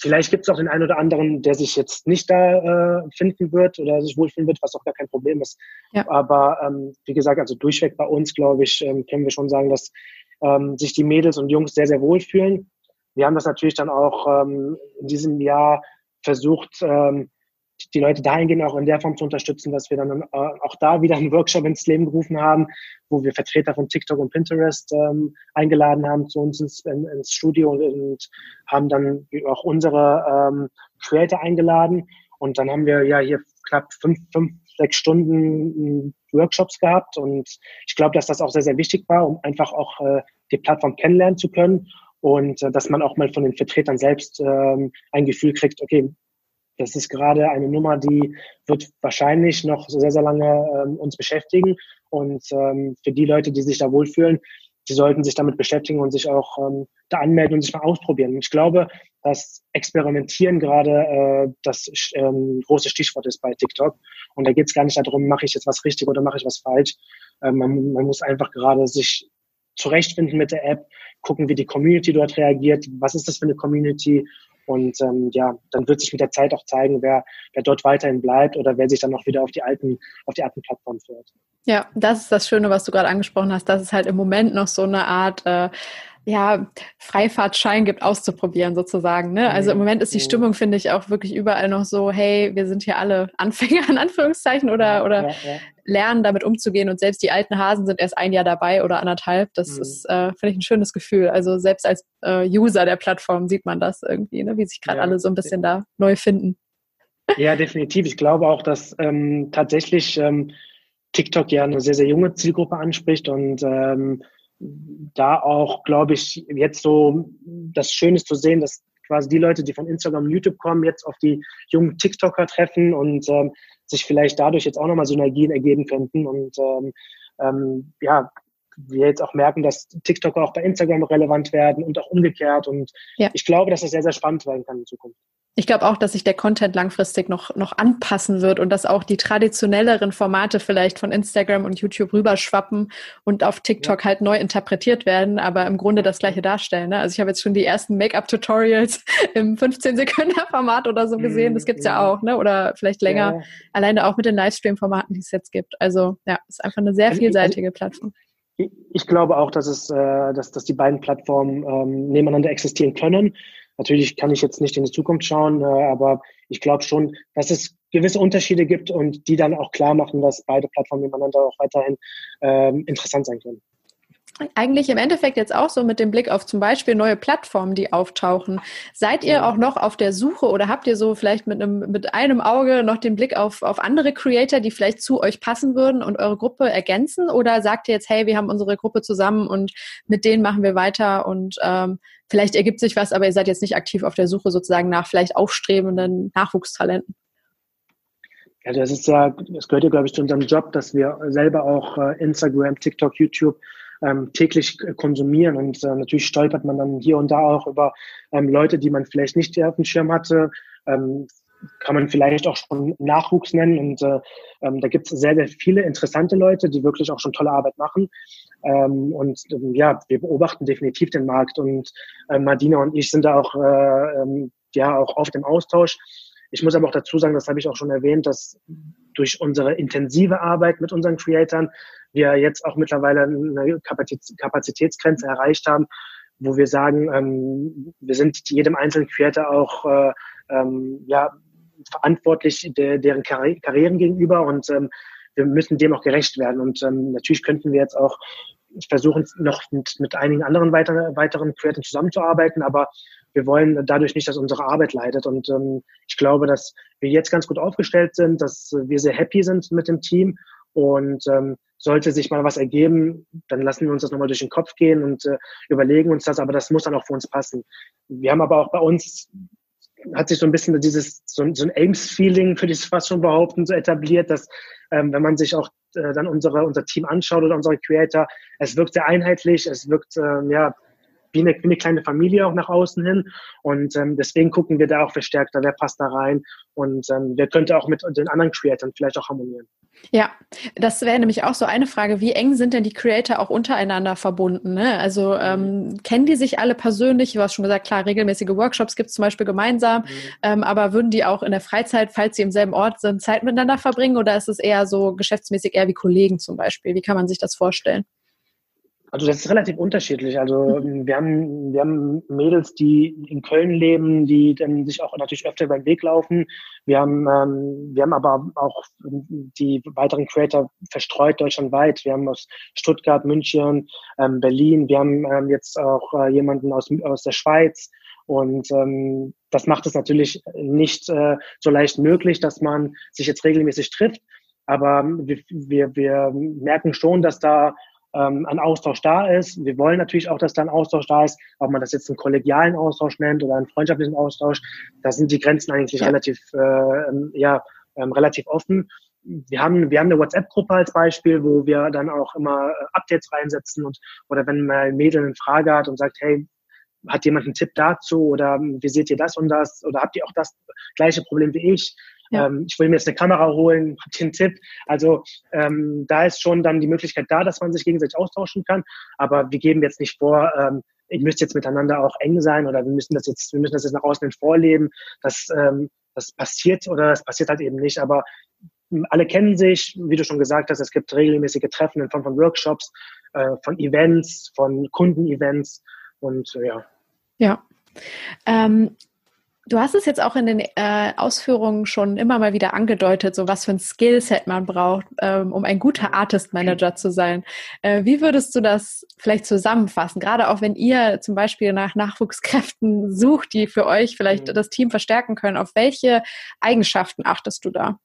Vielleicht gibt es auch den einen oder anderen, der sich jetzt nicht da äh, finden wird oder sich wohlfühlen wird, was auch gar kein Problem ist. Ja. Aber ähm, wie gesagt, also durchweg bei uns, glaube ich, ähm, können wir schon sagen, dass ähm, sich die Mädels und Jungs sehr, sehr wohlfühlen wir haben das natürlich dann auch ähm, in diesem Jahr versucht, ähm, die Leute dahingehend auch in der Form zu unterstützen, dass wir dann äh, auch da wieder einen Workshop ins Leben gerufen haben, wo wir Vertreter von TikTok und Pinterest ähm, eingeladen haben zu uns ins, in, ins Studio und, und, haben dann auch unsere ähm, Creator eingeladen. Und dann haben wir ja hier knapp fünf, fünf, sechs Stunden Workshops gehabt und ich glaube, dass das auch sehr, sehr wichtig war, um einfach auch äh, die Plattform kennenlernen zu können und äh, dass man auch mal von den Vertretern selbst ähm, ein Gefühl kriegt, okay, das ist gerade eine Nummer, die wird wahrscheinlich noch sehr, sehr lange ähm, uns beschäftigen. Und ähm, für die Leute, die sich da wohlfühlen, die sollten sich damit beschäftigen und sich auch ähm, da anmelden und sich mal ausprobieren. ich glaube, dass Experimentieren gerade äh, das ähm, große Stichwort ist bei TikTok. Und da geht es gar nicht darum, mache ich jetzt was richtig oder mache ich was falsch. Ähm, man, man muss einfach gerade sich zurechtfinden mit der App, gucken, wie die Community dort reagiert, was ist das für eine Community und ähm, ja, dann wird sich mit der Zeit auch zeigen, wer, wer dort weiterhin bleibt oder wer sich dann auch wieder auf die alten, auf die alten Plattformen führt. Ja, das ist das Schöne, was du gerade angesprochen hast, dass es halt im Moment noch so eine Art äh, ja, Freifahrtschein gibt, auszuprobieren sozusagen. Ne? Also im Moment ist die mhm. Stimmung, finde ich, auch wirklich überall noch so, hey, wir sind hier alle Anfänger in Anführungszeichen oder, oder ja, ja. Lernen damit umzugehen und selbst die alten Hasen sind erst ein Jahr dabei oder anderthalb. Das mhm. ist, äh, finde ich, ein schönes Gefühl. Also selbst als äh, User der Plattform sieht man das irgendwie, ne? wie sich gerade ja. alle so ein bisschen da neu finden. Ja, definitiv. Ich glaube auch, dass ähm, tatsächlich ähm, TikTok ja eine sehr, sehr junge Zielgruppe anspricht und ähm, da auch, glaube ich, jetzt so das Schöne ist zu sehen, dass quasi die Leute, die von Instagram und YouTube kommen, jetzt auf die jungen TikToker treffen und ähm, sich vielleicht dadurch jetzt auch nochmal Synergien ergeben könnten. Und ähm, ähm, ja, wir jetzt auch merken, dass TikToker auch bei Instagram relevant werden und auch umgekehrt. Und ja. ich glaube, dass das sehr, sehr spannend werden kann in Zukunft. Ich glaube auch, dass sich der Content langfristig noch, noch anpassen wird und dass auch die traditionelleren Formate vielleicht von Instagram und YouTube rüberschwappen und auf TikTok ja. halt neu interpretiert werden, aber im Grunde das gleiche darstellen. Ne? Also ich habe jetzt schon die ersten Make-up-Tutorials im 15-Sekunden-Format oder so gesehen. Das gibt's ja, ja auch, ne? Oder vielleicht länger. Ja. Alleine auch mit den Livestream-Formaten, die es jetzt gibt. Also ja, ist einfach eine sehr also vielseitige Plattform. Ich glaube auch, dass es, äh, dass, dass die beiden Plattformen ähm, nebeneinander existieren können. Natürlich kann ich jetzt nicht in die Zukunft schauen, äh, aber ich glaube schon, dass es gewisse Unterschiede gibt und die dann auch klar machen, dass beide Plattformen nebeneinander auch weiterhin ähm, interessant sein können eigentlich im Endeffekt jetzt auch so mit dem Blick auf zum Beispiel neue Plattformen, die auftauchen. Seid ihr auch noch auf der Suche oder habt ihr so vielleicht mit einem, mit einem Auge noch den Blick auf, auf andere Creator, die vielleicht zu euch passen würden und eure Gruppe ergänzen? Oder sagt ihr jetzt, hey, wir haben unsere Gruppe zusammen und mit denen machen wir weiter und ähm, vielleicht ergibt sich was, aber ihr seid jetzt nicht aktiv auf der Suche sozusagen nach vielleicht aufstrebenden Nachwuchstalenten? Ja, das ist ja, das gehört ja, glaube ich, zu unserem Job, dass wir selber auch äh, Instagram, TikTok, YouTube ähm, täglich konsumieren. Und äh, natürlich stolpert man dann hier und da auch über ähm, Leute, die man vielleicht nicht auf dem Schirm hatte. Ähm, kann man vielleicht auch schon Nachwuchs nennen. Und äh, ähm, da gibt es sehr, sehr viele interessante Leute, die wirklich auch schon tolle Arbeit machen. Ähm, und ähm, ja, wir beobachten definitiv den Markt. Und äh, Madina und ich sind da auch, äh, ähm, ja, auch auf dem Austausch. Ich muss aber auch dazu sagen, das habe ich auch schon erwähnt, dass durch unsere intensive Arbeit mit unseren Creatoren wir jetzt auch mittlerweile eine Kapazitätsgrenze erreicht haben, wo wir sagen, ähm, wir sind jedem einzelnen Creator auch äh, ähm, ja, verantwortlich de deren Karri Karrieren gegenüber und ähm, wir müssen dem auch gerecht werden. Und ähm, natürlich könnten wir jetzt auch versuchen, noch mit, mit einigen anderen weiter, weiteren Creatoren zusammenzuarbeiten, aber wir wollen dadurch nicht, dass unsere Arbeit leidet. Und ähm, ich glaube, dass wir jetzt ganz gut aufgestellt sind, dass wir sehr happy sind mit dem Team und ähm, sollte sich mal was ergeben, dann lassen wir uns das nochmal durch den Kopf gehen und äh, überlegen uns das, aber das muss dann auch für uns passen. Wir haben aber auch bei uns, hat sich so ein bisschen dieses, so, so ein Ames-Feeling, für das fast schon behaupten, so etabliert, dass ähm, wenn man sich auch äh, dann unsere, unser Team anschaut oder unsere Creator, es wirkt sehr einheitlich, es wirkt, ähm, ja, wie eine, wie eine kleine Familie auch nach außen hin. Und ähm, deswegen gucken wir da auch verstärkter, wer passt da rein und ähm, wer könnte auch mit den anderen Creatoren vielleicht auch harmonieren. Ja, das wäre nämlich auch so eine Frage. Wie eng sind denn die Creator auch untereinander verbunden? Ne? Also ähm, kennen die sich alle persönlich? Du hast schon gesagt, klar, regelmäßige Workshops gibt es zum Beispiel gemeinsam, mhm. ähm, aber würden die auch in der Freizeit, falls sie im selben Ort sind, Zeit miteinander verbringen oder ist es eher so geschäftsmäßig eher wie Kollegen zum Beispiel? Wie kann man sich das vorstellen? Also das ist relativ unterschiedlich. Also mhm. wir haben, wir haben Mädels, die in Köln leben, die dann sich auch natürlich öfter beim Weg laufen. Wir haben, ähm, wir haben aber auch die weiteren Creator verstreut deutschlandweit. Wir haben aus Stuttgart, München, ähm, Berlin. Wir haben ähm, jetzt auch äh, jemanden aus, aus der Schweiz. Und ähm, das macht es natürlich nicht äh, so leicht möglich, dass man sich jetzt regelmäßig trifft. aber wir, wir, wir merken schon, dass da ähm, ein Austausch da ist. Wir wollen natürlich auch, dass da ein Austausch da ist, ob man das jetzt einen kollegialen Austausch nennt oder einen freundschaftlichen Austausch. Da sind die Grenzen eigentlich ja. relativ, äh, ja, ähm, relativ offen. Wir haben, wir haben eine WhatsApp-Gruppe als Beispiel, wo wir dann auch immer äh, Updates reinsetzen und oder wenn mal ein Mädel eine Frage hat und sagt, hey, hat jemand einen Tipp dazu oder wie seht ihr das und das oder habt ihr auch das gleiche Problem wie ich? Ja. Ähm, ich will mir jetzt eine Kamera holen, habt ihr einen Tipp? Also ähm, da ist schon dann die Möglichkeit da, dass man sich gegenseitig austauschen kann. Aber wir geben jetzt nicht vor, ähm, ihr müsst jetzt miteinander auch eng sein oder wir müssen das jetzt, wir müssen das jetzt nach außen hin vorleben. Das, ähm, das passiert oder das passiert halt eben nicht. Aber alle kennen sich, wie du schon gesagt hast, es gibt regelmäßige Treffen in Form von Workshops, äh, von Events, von Kundenevents und äh, ja. Ja. Ähm, Du hast es jetzt auch in den äh, Ausführungen schon immer mal wieder angedeutet, so was für ein Skillset man braucht, ähm, um ein guter Artist Manager zu sein. Äh, wie würdest du das vielleicht zusammenfassen? Gerade auch wenn ihr zum Beispiel nach Nachwuchskräften sucht, die für euch vielleicht mhm. das Team verstärken können. Auf welche Eigenschaften achtest du da?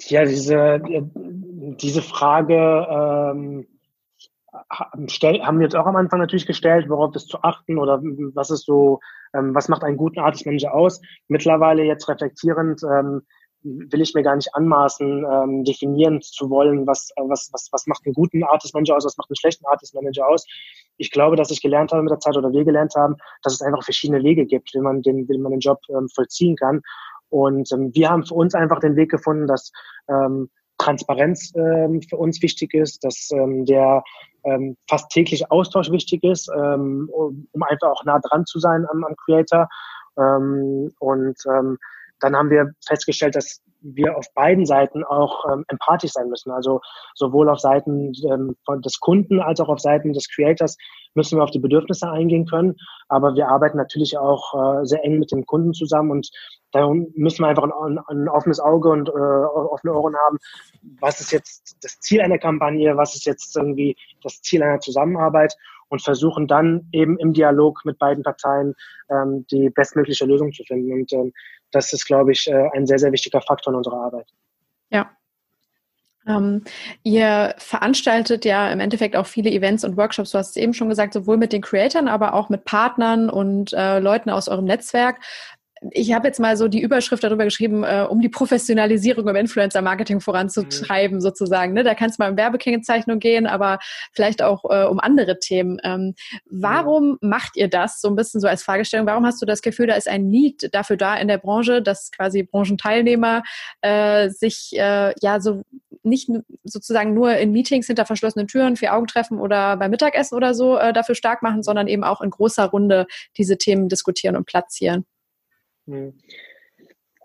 Ja, diese, diese Frage, ähm haben wir jetzt auch am Anfang natürlich gestellt, worauf ist zu achten oder was ist so, ähm, was macht einen guten Artist Manager aus? Mittlerweile jetzt reflektierend ähm, will ich mir gar nicht anmaßen, ähm, definieren zu wollen, was, was, was, was macht einen guten Artist Manager aus, was macht einen schlechten Artist Manager aus. Ich glaube, dass ich gelernt habe mit der Zeit oder wir gelernt haben, dass es einfach verschiedene Wege gibt, wie man den, wie man den Job ähm, vollziehen kann. Und ähm, wir haben für uns einfach den Weg gefunden, dass ähm, Transparenz ähm, für uns wichtig ist, dass ähm, der ähm, fast täglich Austausch wichtig ist, ähm, um, einfach auch nah dran zu sein am, am Creator. Ähm, und ähm, dann haben wir festgestellt, dass wir auf beiden Seiten auch ähm, empathisch sein müssen. Also sowohl auf Seiten ähm, des Kunden als auch auf Seiten des Creators müssen wir auf die Bedürfnisse eingehen können. Aber wir arbeiten natürlich auch äh, sehr eng mit dem Kunden zusammen und da müssen wir einfach ein, ein offenes Auge und äh, offene Ohren haben. Was ist jetzt das Ziel einer Kampagne? Was ist jetzt irgendwie das Ziel einer Zusammenarbeit? Und versuchen dann eben im Dialog mit beiden Parteien ähm, die bestmögliche Lösung zu finden. Und ähm, das ist, glaube ich, äh, ein sehr, sehr wichtiger Faktor in unserer Arbeit. Ja. Ähm, ihr veranstaltet ja im Endeffekt auch viele Events und Workshops. Du hast es eben schon gesagt, sowohl mit den Creatoren, aber auch mit Partnern und äh, Leuten aus eurem Netzwerk ich habe jetzt mal so die Überschrift darüber geschrieben, äh, um die Professionalisierung im Influencer-Marketing voranzutreiben, mhm. sozusagen. Ne? Da kann es mal um Werbekennzeichnung gehen, aber vielleicht auch äh, um andere Themen. Ähm, warum mhm. macht ihr das so ein bisschen so als Fragestellung? Warum hast du das Gefühl, da ist ein Need dafür da in der Branche, dass quasi Branchenteilnehmer äh, sich äh, ja so nicht sozusagen nur in Meetings hinter verschlossenen Türen, vier Augen treffen oder beim Mittagessen oder so äh, dafür stark machen, sondern eben auch in großer Runde diese Themen diskutieren und platzieren? Hm.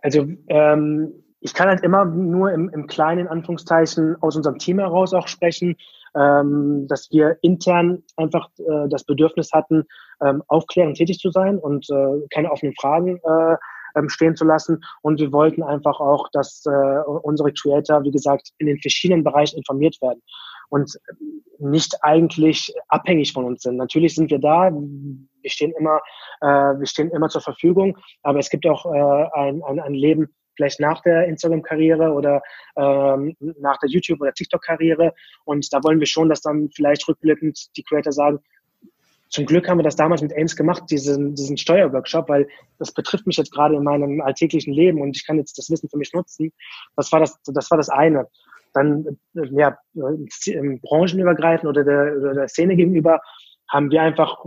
Also ähm, ich kann halt immer nur im, im kleinen Anführungszeichen aus unserem Team heraus auch sprechen, ähm, dass wir intern einfach äh, das Bedürfnis hatten, ähm, aufklärend tätig zu sein und äh, keine offenen Fragen äh, ähm, stehen zu lassen. Und wir wollten einfach auch, dass äh, unsere Creator, wie gesagt, in den verschiedenen Bereichen informiert werden und nicht eigentlich abhängig von uns sind. Natürlich sind wir da, wir stehen immer, äh, wir stehen immer zur Verfügung, aber es gibt auch äh, ein, ein, ein Leben vielleicht nach der Instagram-Karriere oder ähm, nach der YouTube- oder TikTok-Karriere. Und da wollen wir schon, dass dann vielleicht rückblickend die Creator sagen, zum Glück haben wir das damals mit Ames gemacht, diesen, diesen Steuerworkshop, weil das betrifft mich jetzt gerade in meinem alltäglichen Leben und ich kann jetzt das Wissen für mich nutzen. Das war das, das war das eine. Dann, ja, branchenübergreifend oder der, oder der Szene gegenüber haben wir einfach,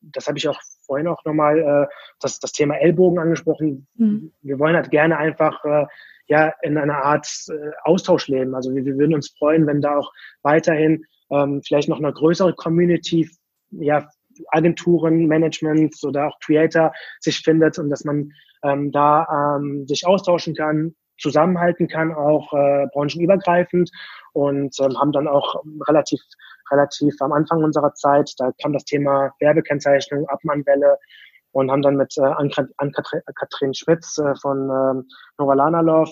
das habe ich auch vorhin auch nochmal, äh, das, das Thema Ellbogen angesprochen. Mhm. Wir wollen halt gerne einfach, äh, ja, in einer Art äh, Austausch leben. Also wir, wir würden uns freuen, wenn da auch weiterhin ähm, vielleicht noch eine größere Community ja, Agenturen, Managements oder auch Creator sich findet und dass man ähm, da ähm, sich austauschen kann, zusammenhalten kann, auch äh, branchenübergreifend und ähm, haben dann auch relativ relativ am Anfang unserer Zeit, da kam das Thema Werbekennzeichnung, Abmannwelle und haben dann mit äh, Ann-Kathrin Schmitz äh, von ähm, Novalana Love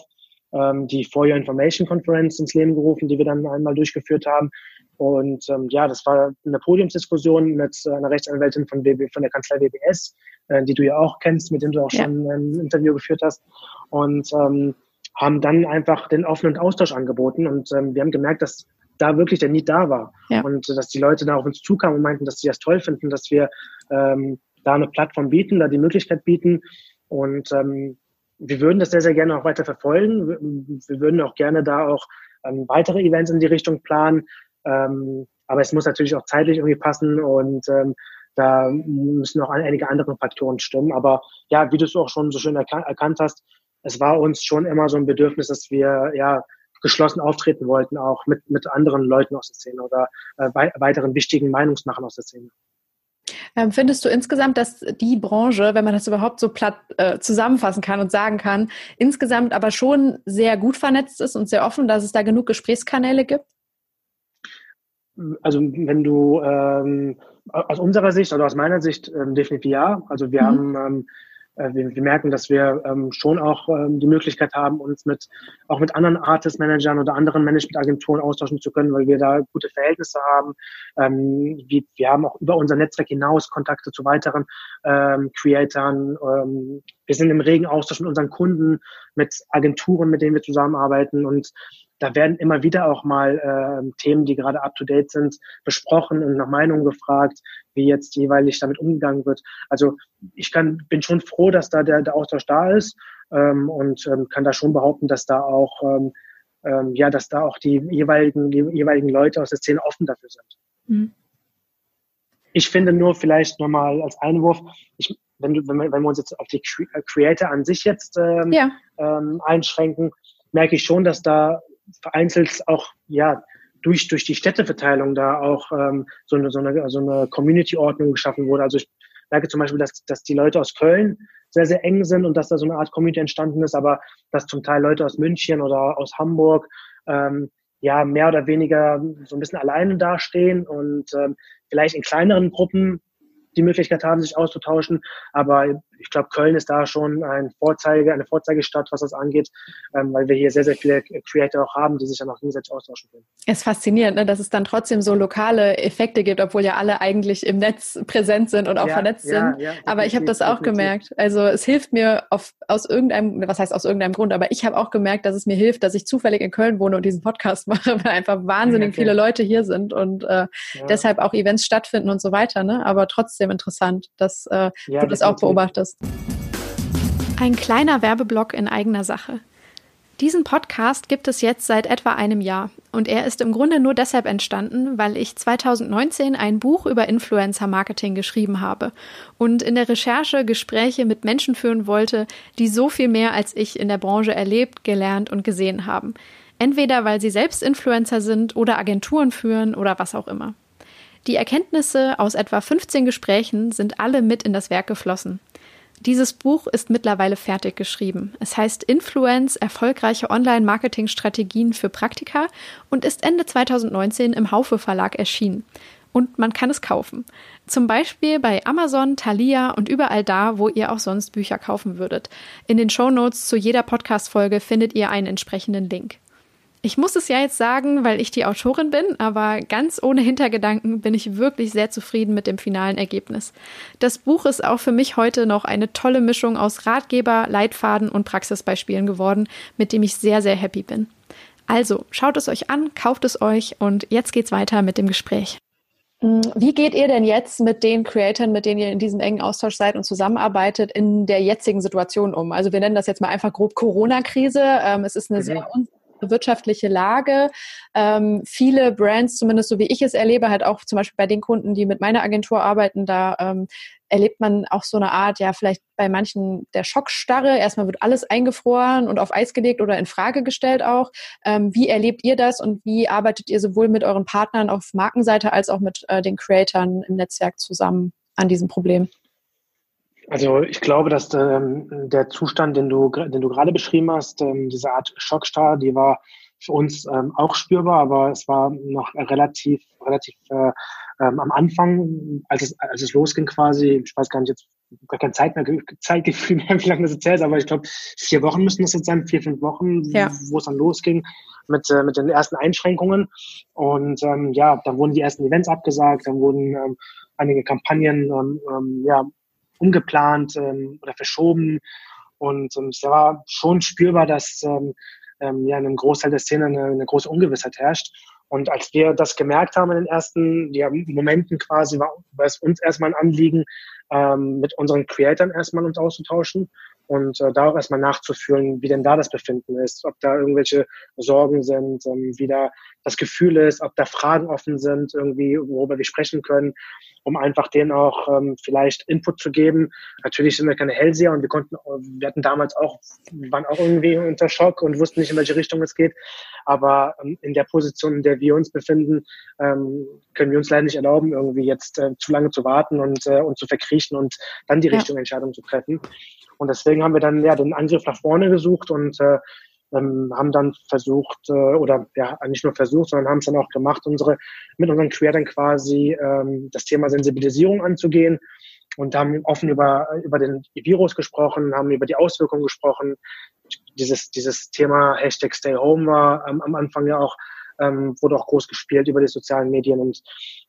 ähm, die For Your Information Conference ins Leben gerufen, die wir dann einmal durchgeführt haben. Und ähm, ja, das war eine Podiumsdiskussion mit äh, einer Rechtsanwältin von, WB, von der Kanzlei WBS, äh, die du ja auch kennst, mit dem du auch ja. schon ein Interview geführt hast. Und ähm, haben dann einfach den offenen Austausch angeboten und ähm, wir haben gemerkt, dass da wirklich der Need da war ja. und dass die Leute da auf uns zukamen und meinten, dass sie das toll finden, dass wir ähm, da eine Plattform bieten, da die Möglichkeit bieten und ähm, wir würden das sehr, sehr gerne auch weiter verfolgen. Wir würden auch gerne da auch ähm, weitere Events in die Richtung planen. Ähm, aber es muss natürlich auch zeitlich irgendwie passen und ähm, da müssen auch einige andere Faktoren stimmen. Aber ja, wie du es auch schon so schön erkan erkannt hast, es war uns schon immer so ein Bedürfnis, dass wir ja geschlossen auftreten wollten, auch mit, mit anderen Leuten aus der Szene oder äh, weiteren wichtigen Meinungsmachern aus der Szene. Ähm, findest du insgesamt, dass die Branche, wenn man das überhaupt so platt äh, zusammenfassen kann und sagen kann, insgesamt aber schon sehr gut vernetzt ist und sehr offen, dass es da genug Gesprächskanäle gibt? Also wenn du ähm, aus unserer Sicht oder aus meiner Sicht ähm, definitiv ja. Also wir mhm. haben ähm, äh, wir, wir, merken, dass wir ähm, schon auch ähm, die Möglichkeit haben, uns mit auch mit anderen Artist-Managern oder anderen Managementagenturen austauschen zu können, weil wir da gute Verhältnisse haben. Ähm, wir, wir haben auch über unser Netzwerk hinaus Kontakte zu weiteren ähm, Creatoren. Ähm, wir sind im regen Austausch mit unseren Kunden, mit Agenturen, mit denen wir zusammenarbeiten und da werden immer wieder auch mal äh, Themen, die gerade up-to-date sind, besprochen und nach Meinungen gefragt, wie jetzt jeweilig damit umgegangen wird. Also ich kann, bin schon froh, dass da der, der Austausch da ist ähm, und ähm, kann da schon behaupten, dass da auch ähm, ähm, ja, dass da auch die jeweiligen, die jeweiligen Leute aus der Szene offen dafür sind. Mhm. Ich finde nur vielleicht nochmal als Einwurf, ich, wenn, du, wenn, wir, wenn wir uns jetzt auf die Creator an sich jetzt ähm, ja. ähm, einschränken, merke ich schon, dass da vereinzelt auch ja durch durch die Städteverteilung da auch ähm, so eine so eine so eine Community-Ordnung geschaffen wurde. Also ich merke zum Beispiel, dass dass die Leute aus Köln sehr sehr eng sind und dass da so eine Art Community entstanden ist, aber dass zum Teil Leute aus München oder aus Hamburg ähm, ja mehr oder weniger so ein bisschen alleine dastehen und ähm, vielleicht in kleineren Gruppen die Möglichkeit haben, sich auszutauschen. Aber ich glaube, Köln ist da schon ein Vorzeige, eine Vorzeigestadt, was das angeht, ähm, weil wir hier sehr, sehr viele Creator auch haben, die sich dann auch gegenseitig austauschen können. Es ist faszinierend, ne, dass es dann trotzdem so lokale Effekte gibt, obwohl ja alle eigentlich im Netz präsent sind und auch ja, vernetzt ja, sind. Ja, aber ich habe das auch definitiv. gemerkt. Also es hilft mir auf, aus irgendeinem, was heißt aus irgendeinem Grund, aber ich habe auch gemerkt, dass es mir hilft, dass ich zufällig in Köln wohne und diesen Podcast mache, weil einfach wahnsinnig okay. viele Leute hier sind und äh, deshalb auch Events stattfinden und so weiter. Ne? Aber trotzdem interessant, dass äh, du das auch beobachtest. Ein kleiner Werbeblock in eigener Sache. Diesen Podcast gibt es jetzt seit etwa einem Jahr und er ist im Grunde nur deshalb entstanden, weil ich 2019 ein Buch über Influencer Marketing geschrieben habe und in der Recherche Gespräche mit Menschen führen wollte, die so viel mehr als ich in der Branche erlebt, gelernt und gesehen haben. Entweder weil sie selbst Influencer sind oder Agenturen führen oder was auch immer. Die Erkenntnisse aus etwa 15 Gesprächen sind alle mit in das Werk geflossen. Dieses Buch ist mittlerweile fertig geschrieben. Es heißt Influence, erfolgreiche Online-Marketing-Strategien für Praktika und ist Ende 2019 im Haufe Verlag erschienen. Und man kann es kaufen. Zum Beispiel bei Amazon, Thalia und überall da, wo ihr auch sonst Bücher kaufen würdet. In den Show Notes zu jeder Podcast-Folge findet ihr einen entsprechenden Link. Ich muss es ja jetzt sagen, weil ich die Autorin bin, aber ganz ohne Hintergedanken bin ich wirklich sehr zufrieden mit dem finalen Ergebnis. Das Buch ist auch für mich heute noch eine tolle Mischung aus Ratgeber, Leitfaden und Praxisbeispielen geworden, mit dem ich sehr, sehr happy bin. Also, schaut es euch an, kauft es euch und jetzt geht's weiter mit dem Gespräch. Mm, wie geht ihr denn jetzt mit den Creatoren, mit denen ihr in diesem engen Austausch seid und zusammenarbeitet, in der jetzigen Situation um? Also wir nennen das jetzt mal einfach grob Corona-Krise. Ähm, es ist eine mhm. sehr wirtschaftliche Lage. Ähm, viele Brands, zumindest so wie ich es erlebe, halt auch zum Beispiel bei den Kunden, die mit meiner Agentur arbeiten, da ähm, erlebt man auch so eine Art, ja, vielleicht bei manchen der Schockstarre. Erstmal wird alles eingefroren und auf Eis gelegt oder in Frage gestellt auch. Ähm, wie erlebt ihr das und wie arbeitet ihr sowohl mit euren Partnern auf Markenseite als auch mit äh, den Creatoren im Netzwerk zusammen an diesem Problem? Also ich glaube, dass ähm, der Zustand, den du, den du gerade beschrieben hast, ähm, diese Art Schockstar, die war für uns ähm, auch spürbar, aber es war noch relativ, relativ äh, ähm, am Anfang, als es, als es losging quasi, ich weiß gar nicht jetzt, gar keine Zeit mehr, Zeitgefühl mehr, wie lange das jetzt her ist, aber ich glaube, vier Wochen müssen das jetzt sein, vier, fünf Wochen, ja. wo es dann losging mit, äh, mit den ersten Einschränkungen. Und ähm, ja, dann wurden die ersten Events abgesagt, dann wurden ähm, einige Kampagnen ähm, ähm, ja, umgeplant ähm, oder verschoben. Und ähm, es war schon spürbar, dass ähm, ähm, ja in einem Großteil der Szene eine, eine große Ungewissheit herrscht. Und als wir das gemerkt haben in den ersten ja, Momenten quasi, war, war es uns erstmal ein Anliegen, ähm, mit unseren Creatoren erstmal uns auszutauschen und äh, da auch erstmal nachzufühlen, wie denn da das Befinden ist, ob da irgendwelche Sorgen sind, ähm, wie da das Gefühl ist, ob da Fragen offen sind, irgendwie, worüber wir sprechen können, um einfach denen auch ähm, vielleicht Input zu geben. Natürlich sind wir keine Hellseher und wir konnten, wir hatten damals auch, waren auch irgendwie unter Schock und wussten nicht, in welche Richtung es geht. Aber ähm, in der Position, in der wir uns befinden, ähm, können wir uns leider nicht erlauben, irgendwie jetzt äh, zu lange zu warten und, äh, und zu verkriechen und dann die ja. Richtung Entscheidung zu treffen. Und deswegen haben wir dann ja den Angriff nach vorne gesucht und äh, ähm, haben dann versucht, äh, oder ja, nicht nur versucht, sondern haben es dann auch gemacht, unsere, mit unseren Creators quasi ähm, das Thema Sensibilisierung anzugehen und haben offen über, über den Virus gesprochen, haben über die Auswirkungen gesprochen. Dieses, dieses Thema Hashtag Stay Home war ähm, am Anfang ja auch, ähm, wurde auch groß gespielt über die sozialen Medien und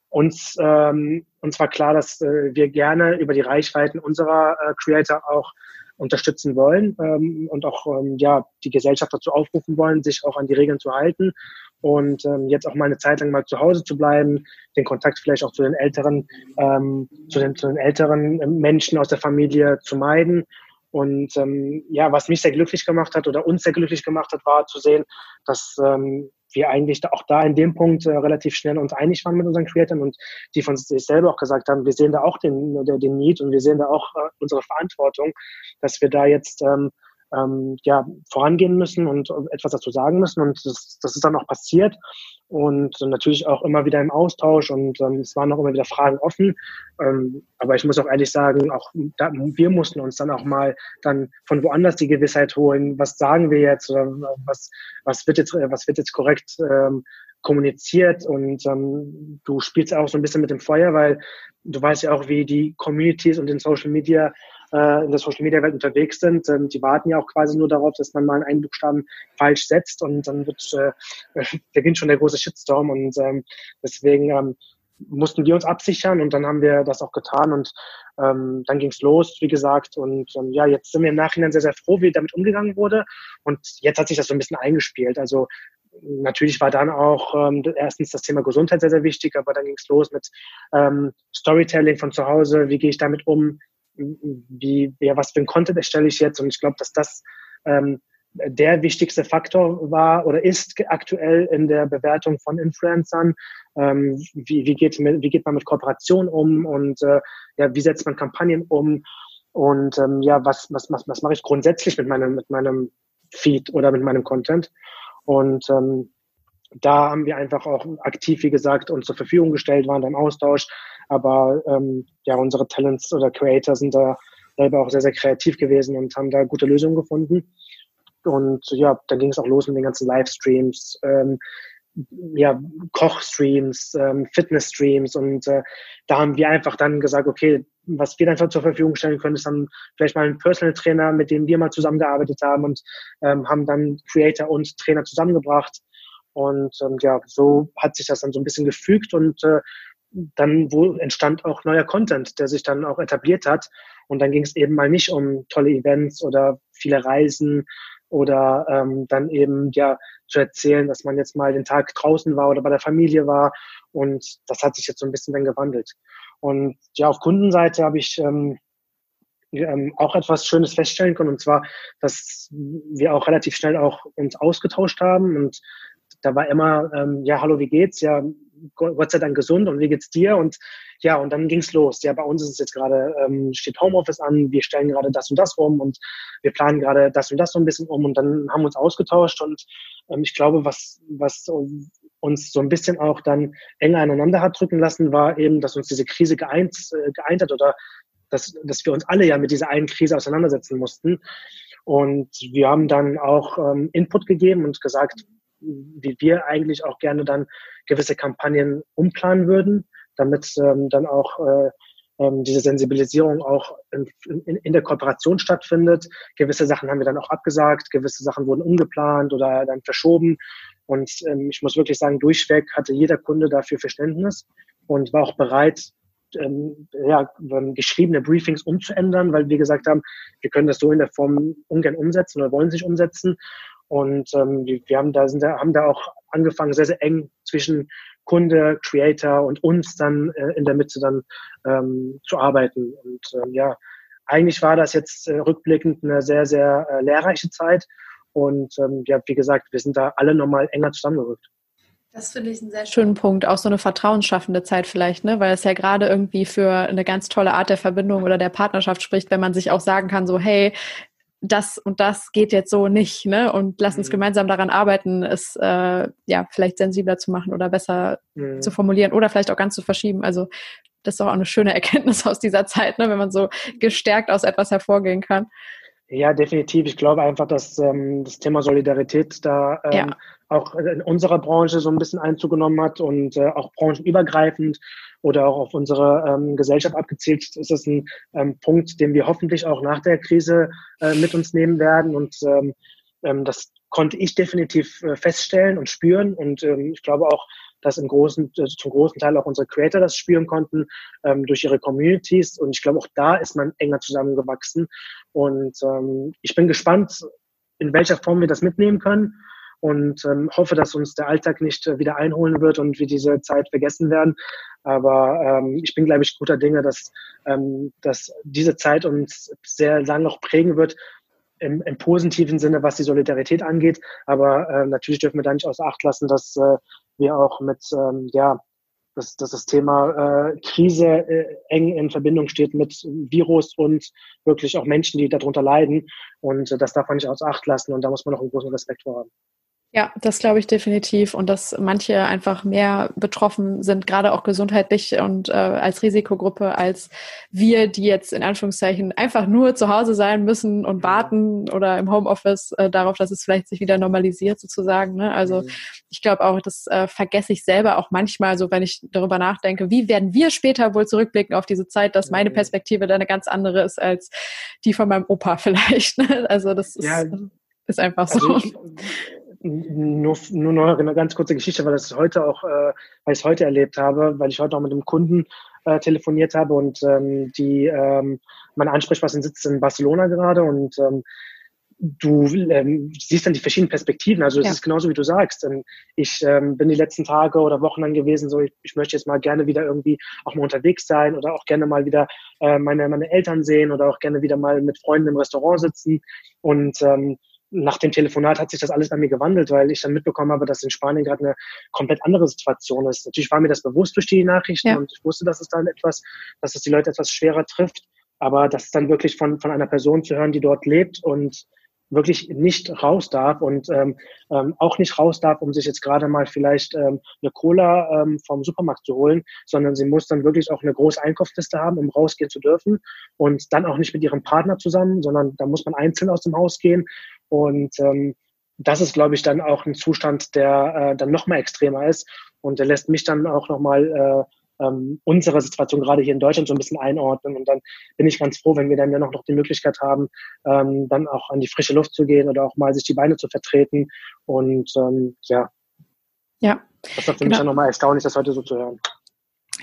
uns, ähm, uns war klar, dass äh, wir gerne über die Reichweiten unserer äh, Creator auch unterstützen wollen ähm, und auch ähm, ja die Gesellschaft dazu aufrufen wollen, sich auch an die Regeln zu halten und ähm, jetzt auch mal eine Zeit lang mal zu Hause zu bleiben, den Kontakt vielleicht auch zu den älteren, ähm, zu den, zu den älteren Menschen aus der Familie zu meiden. Und ähm, ja, was mich sehr glücklich gemacht hat oder uns sehr glücklich gemacht hat, war zu sehen, dass ähm, wir eigentlich auch da in dem Punkt äh, relativ schnell uns einig waren mit unseren Creatoren und die von sich selber auch gesagt haben, wir sehen da auch den, den Need und wir sehen da auch äh, unsere Verantwortung, dass wir da jetzt ähm, ähm, ja, vorangehen müssen und etwas dazu sagen müssen. Und das, das ist dann auch passiert. Und natürlich auch immer wieder im Austausch und ähm, es waren auch immer wieder Fragen offen. Ähm, aber ich muss auch ehrlich sagen, auch da, wir mussten uns dann auch mal dann von woanders die Gewissheit holen. Was sagen wir jetzt oder was, was wird jetzt, was wird jetzt korrekt ähm, kommuniziert und ähm, du spielst auch so ein bisschen mit dem Feuer, weil du weißt ja auch, wie die Communities und den Social Media in der Social Media Welt unterwegs sind. Ähm, die warten ja auch quasi nur darauf, dass man mal einen Buchstaben falsch setzt und dann wird äh, beginnt schon der große Shitstorm und ähm, deswegen ähm, mussten wir uns absichern und dann haben wir das auch getan und ähm, dann ging's los, wie gesagt. Und ähm, ja, jetzt sind wir im Nachhinein sehr, sehr froh, wie damit umgegangen wurde. Und jetzt hat sich das so ein bisschen eingespielt. Also natürlich war dann auch ähm, erstens das Thema Gesundheit sehr, sehr wichtig, aber dann ging's los mit ähm, Storytelling von zu Hause. Wie gehe ich damit um? Wie, ja, was für ein Content erstelle ich jetzt? Und ich glaube, dass das ähm, der wichtigste Faktor war oder ist aktuell in der Bewertung von Influencern. Ähm, wie, wie, geht, wie geht man mit Kooperation um und äh, ja, wie setzt man Kampagnen um? Und ähm, ja, was, was, was, was mache ich grundsätzlich mit meinem, mit meinem Feed oder mit meinem Content? Und ähm, da haben wir einfach auch aktiv, wie gesagt, uns zur Verfügung gestellt, waren im Austausch, aber ähm, ja, unsere Talents oder Creator sind da selber auch sehr, sehr kreativ gewesen und haben da gute Lösungen gefunden. Und ja, dann ging es auch los mit den ganzen Livestreams, ähm, ja, Kochstreams, ähm, Fitnessstreams und äh, da haben wir einfach dann gesagt, okay, was wir einfach zur Verfügung stellen können, ist dann vielleicht mal ein Personal Trainer, mit dem wir mal zusammengearbeitet haben und ähm, haben dann Creator und Trainer zusammengebracht und ähm, ja, so hat sich das dann so ein bisschen gefügt und äh, dann wo entstand auch neuer Content, der sich dann auch etabliert hat. Und dann ging es eben mal nicht um tolle Events oder viele Reisen oder ähm, dann eben ja zu erzählen, dass man jetzt mal den Tag draußen war oder bei der Familie war. Und das hat sich jetzt so ein bisschen dann gewandelt. Und ja, auf Kundenseite habe ich ähm, ähm, auch etwas Schönes feststellen können, und zwar, dass wir auch relativ schnell auch uns ausgetauscht haben und da war immer, ähm, ja, hallo, wie geht's? Ja, Gott sei Dank gesund und wie geht's dir? Und ja, und dann ging's los. Ja, bei uns ist es jetzt gerade, ähm, steht Homeoffice an, wir stellen gerade das und das um und wir planen gerade das und das so ein bisschen um und dann haben wir uns ausgetauscht und ähm, ich glaube, was, was uns so ein bisschen auch dann enger aneinander hat drücken lassen, war eben, dass uns diese Krise geeint, äh, geeint hat oder dass, dass wir uns alle ja mit dieser einen Krise auseinandersetzen mussten. Und wir haben dann auch ähm, Input gegeben und gesagt, wie wir eigentlich auch gerne dann gewisse Kampagnen umplanen würden, damit ähm, dann auch äh, ähm, diese Sensibilisierung auch in, in, in, der Kooperation stattfindet. Gewisse Sachen haben wir dann auch abgesagt, gewisse Sachen wurden umgeplant oder dann verschoben. Und ähm, ich muss wirklich sagen, durchweg hatte jeder Kunde dafür Verständnis und war auch bereit, ähm, ja, ähm, geschriebene Briefings umzuändern, weil wir gesagt haben, wir können das so in der Form ungern umsetzen oder wollen sich umsetzen. Und ähm, wir haben da, sind da, haben da auch angefangen, sehr, sehr eng zwischen Kunde, Creator und uns dann äh, in der Mitte dann ähm, zu arbeiten. Und ähm, ja, eigentlich war das jetzt äh, rückblickend eine sehr, sehr äh, lehrreiche Zeit. Und ähm, ja, wie gesagt, wir sind da alle nochmal enger zusammengerückt. Das finde ich einen sehr schönen Punkt. Auch so eine vertrauensschaffende Zeit vielleicht, ne? Weil es ja gerade irgendwie für eine ganz tolle Art der Verbindung oder der Partnerschaft spricht, wenn man sich auch sagen kann, so, hey, das und das geht jetzt so nicht, ne? Und lass uns mhm. gemeinsam daran arbeiten, es äh, ja vielleicht sensibler zu machen oder besser mhm. zu formulieren oder vielleicht auch ganz zu verschieben. Also das ist auch eine schöne Erkenntnis aus dieser Zeit, ne? wenn man so gestärkt aus etwas hervorgehen kann. Ja, definitiv. Ich glaube einfach, dass ähm, das Thema Solidarität da ähm, ja. auch in unserer Branche so ein bisschen Einzug genommen hat und äh, auch branchenübergreifend oder auch auf unsere ähm, Gesellschaft abgezielt ist es ein ähm, Punkt, den wir hoffentlich auch nach der Krise äh, mit uns nehmen werden. Und ähm, ähm, das konnte ich definitiv äh, feststellen und spüren. Und ähm, ich glaube auch, dass im großen, äh, zum großen Teil auch unsere Creator das spüren konnten ähm, durch ihre Communities. Und ich glaube, auch da ist man enger zusammengewachsen. Und ähm, ich bin gespannt, in welcher Form wir das mitnehmen können und ähm, hoffe, dass uns der Alltag nicht äh, wieder einholen wird und wir diese Zeit vergessen werden. Aber ähm, ich bin, glaube ich, guter Dinge, dass, ähm, dass diese Zeit uns sehr lange noch prägen wird, im, im positiven Sinne, was die Solidarität angeht. Aber äh, natürlich dürfen wir da nicht außer Acht lassen, dass äh, wir auch mit, ähm, ja, dass, dass das Thema äh, Krise äh, eng in Verbindung steht mit Virus und wirklich auch Menschen, die darunter leiden. Und äh, das darf man nicht außer Acht lassen und da muss man auch einen großen Respekt vor haben. Ja, das glaube ich definitiv und dass manche einfach mehr betroffen sind, gerade auch gesundheitlich und äh, als Risikogruppe als wir, die jetzt in Anführungszeichen einfach nur zu Hause sein müssen und warten oder im Homeoffice äh, darauf, dass es vielleicht sich wieder normalisiert sozusagen. Ne? Also mhm. ich glaube auch, das äh, vergesse ich selber auch manchmal so, wenn ich darüber nachdenke, wie werden wir später wohl zurückblicken auf diese Zeit, dass meine mhm. Perspektive da eine ganz andere ist als die von meinem Opa vielleicht. Ne? Also das ist, ja. ist einfach so. Also ich, nur, nur noch eine ganz kurze Geschichte, weil das heute auch, äh, weil ich es heute erlebt habe, weil ich heute auch mit einem Kunden äh, telefoniert habe und ähm, die ähm, meine Ansprechpartnerin sitzt in Barcelona gerade und ähm, du ähm, siehst dann die verschiedenen Perspektiven. Also es ja. ist genauso wie du sagst. Ähm, ich ähm, bin die letzten Tage oder Wochen dann gewesen, so ich, ich möchte jetzt mal gerne wieder irgendwie auch mal unterwegs sein oder auch gerne mal wieder äh, meine meine Eltern sehen oder auch gerne wieder mal mit Freunden im Restaurant sitzen und ähm, nach dem Telefonat hat sich das alles bei mir gewandelt, weil ich dann mitbekommen habe, dass in Spanien gerade eine komplett andere Situation ist. Natürlich war mir das bewusst durch die Nachrichten ja. und ich wusste, dass es dann etwas, dass es die Leute etwas schwerer trifft. Aber das dann wirklich von, von einer Person zu hören, die dort lebt und wirklich nicht raus darf und ähm, ähm, auch nicht raus darf, um sich jetzt gerade mal vielleicht ähm, eine Cola ähm, vom Supermarkt zu holen, sondern sie muss dann wirklich auch eine große Einkaufsliste haben, um rausgehen zu dürfen und dann auch nicht mit ihrem Partner zusammen, sondern da muss man einzeln aus dem Haus gehen und ähm, das ist, glaube ich, dann auch ein Zustand, der äh, dann noch mal extremer ist und der lässt mich dann auch noch mal äh, ähm, unsere Situation gerade hier in Deutschland so ein bisschen einordnen. Und dann bin ich ganz froh, wenn wir dann ja noch, noch die Möglichkeit haben, ähm, dann auch an die frische Luft zu gehen oder auch mal sich die Beine zu vertreten. Und ähm, ja. Ja. Das war für genau. mich dann nochmal erstaunlich, das heute so zu hören.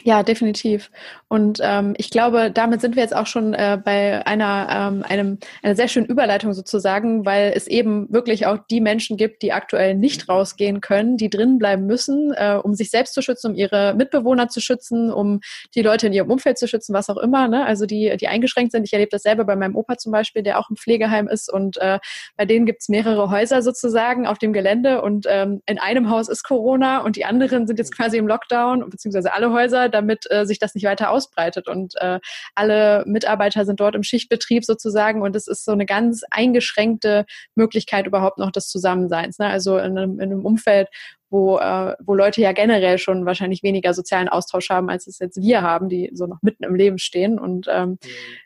Ja, definitiv. Und ähm, ich glaube, damit sind wir jetzt auch schon äh, bei einer, ähm, einem, einer sehr schönen Überleitung sozusagen, weil es eben wirklich auch die Menschen gibt, die aktuell nicht rausgehen können, die drinnen bleiben müssen, äh, um sich selbst zu schützen, um ihre Mitbewohner zu schützen, um die Leute in ihrem Umfeld zu schützen, was auch immer. Ne? Also die, die eingeschränkt sind. Ich erlebe das selber bei meinem Opa zum Beispiel, der auch im Pflegeheim ist und äh, bei denen gibt's mehrere Häuser sozusagen auf dem Gelände und ähm, in einem Haus ist Corona und die anderen sind jetzt quasi im Lockdown, beziehungsweise alle Häuser damit äh, sich das nicht weiter ausbreitet. Und äh, alle Mitarbeiter sind dort im Schichtbetrieb sozusagen und es ist so eine ganz eingeschränkte Möglichkeit überhaupt noch des Zusammenseins. Ne? Also in einem, in einem Umfeld, wo, äh, wo Leute ja generell schon wahrscheinlich weniger sozialen Austausch haben, als es jetzt wir haben, die so noch mitten im Leben stehen. Und ähm, mhm.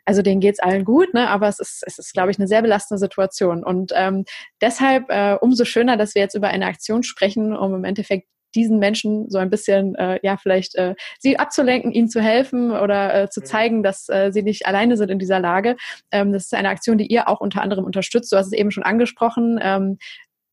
also denen geht's allen gut, ne? aber es ist, es ist, glaube ich, eine sehr belastende Situation. Und ähm, deshalb äh, umso schöner, dass wir jetzt über eine Aktion sprechen, um im Endeffekt diesen Menschen so ein bisschen, äh, ja, vielleicht äh, sie abzulenken, ihnen zu helfen oder äh, zu mhm. zeigen, dass äh, sie nicht alleine sind in dieser Lage. Ähm, das ist eine Aktion, die ihr auch unter anderem unterstützt. Du hast es eben schon angesprochen. Ähm,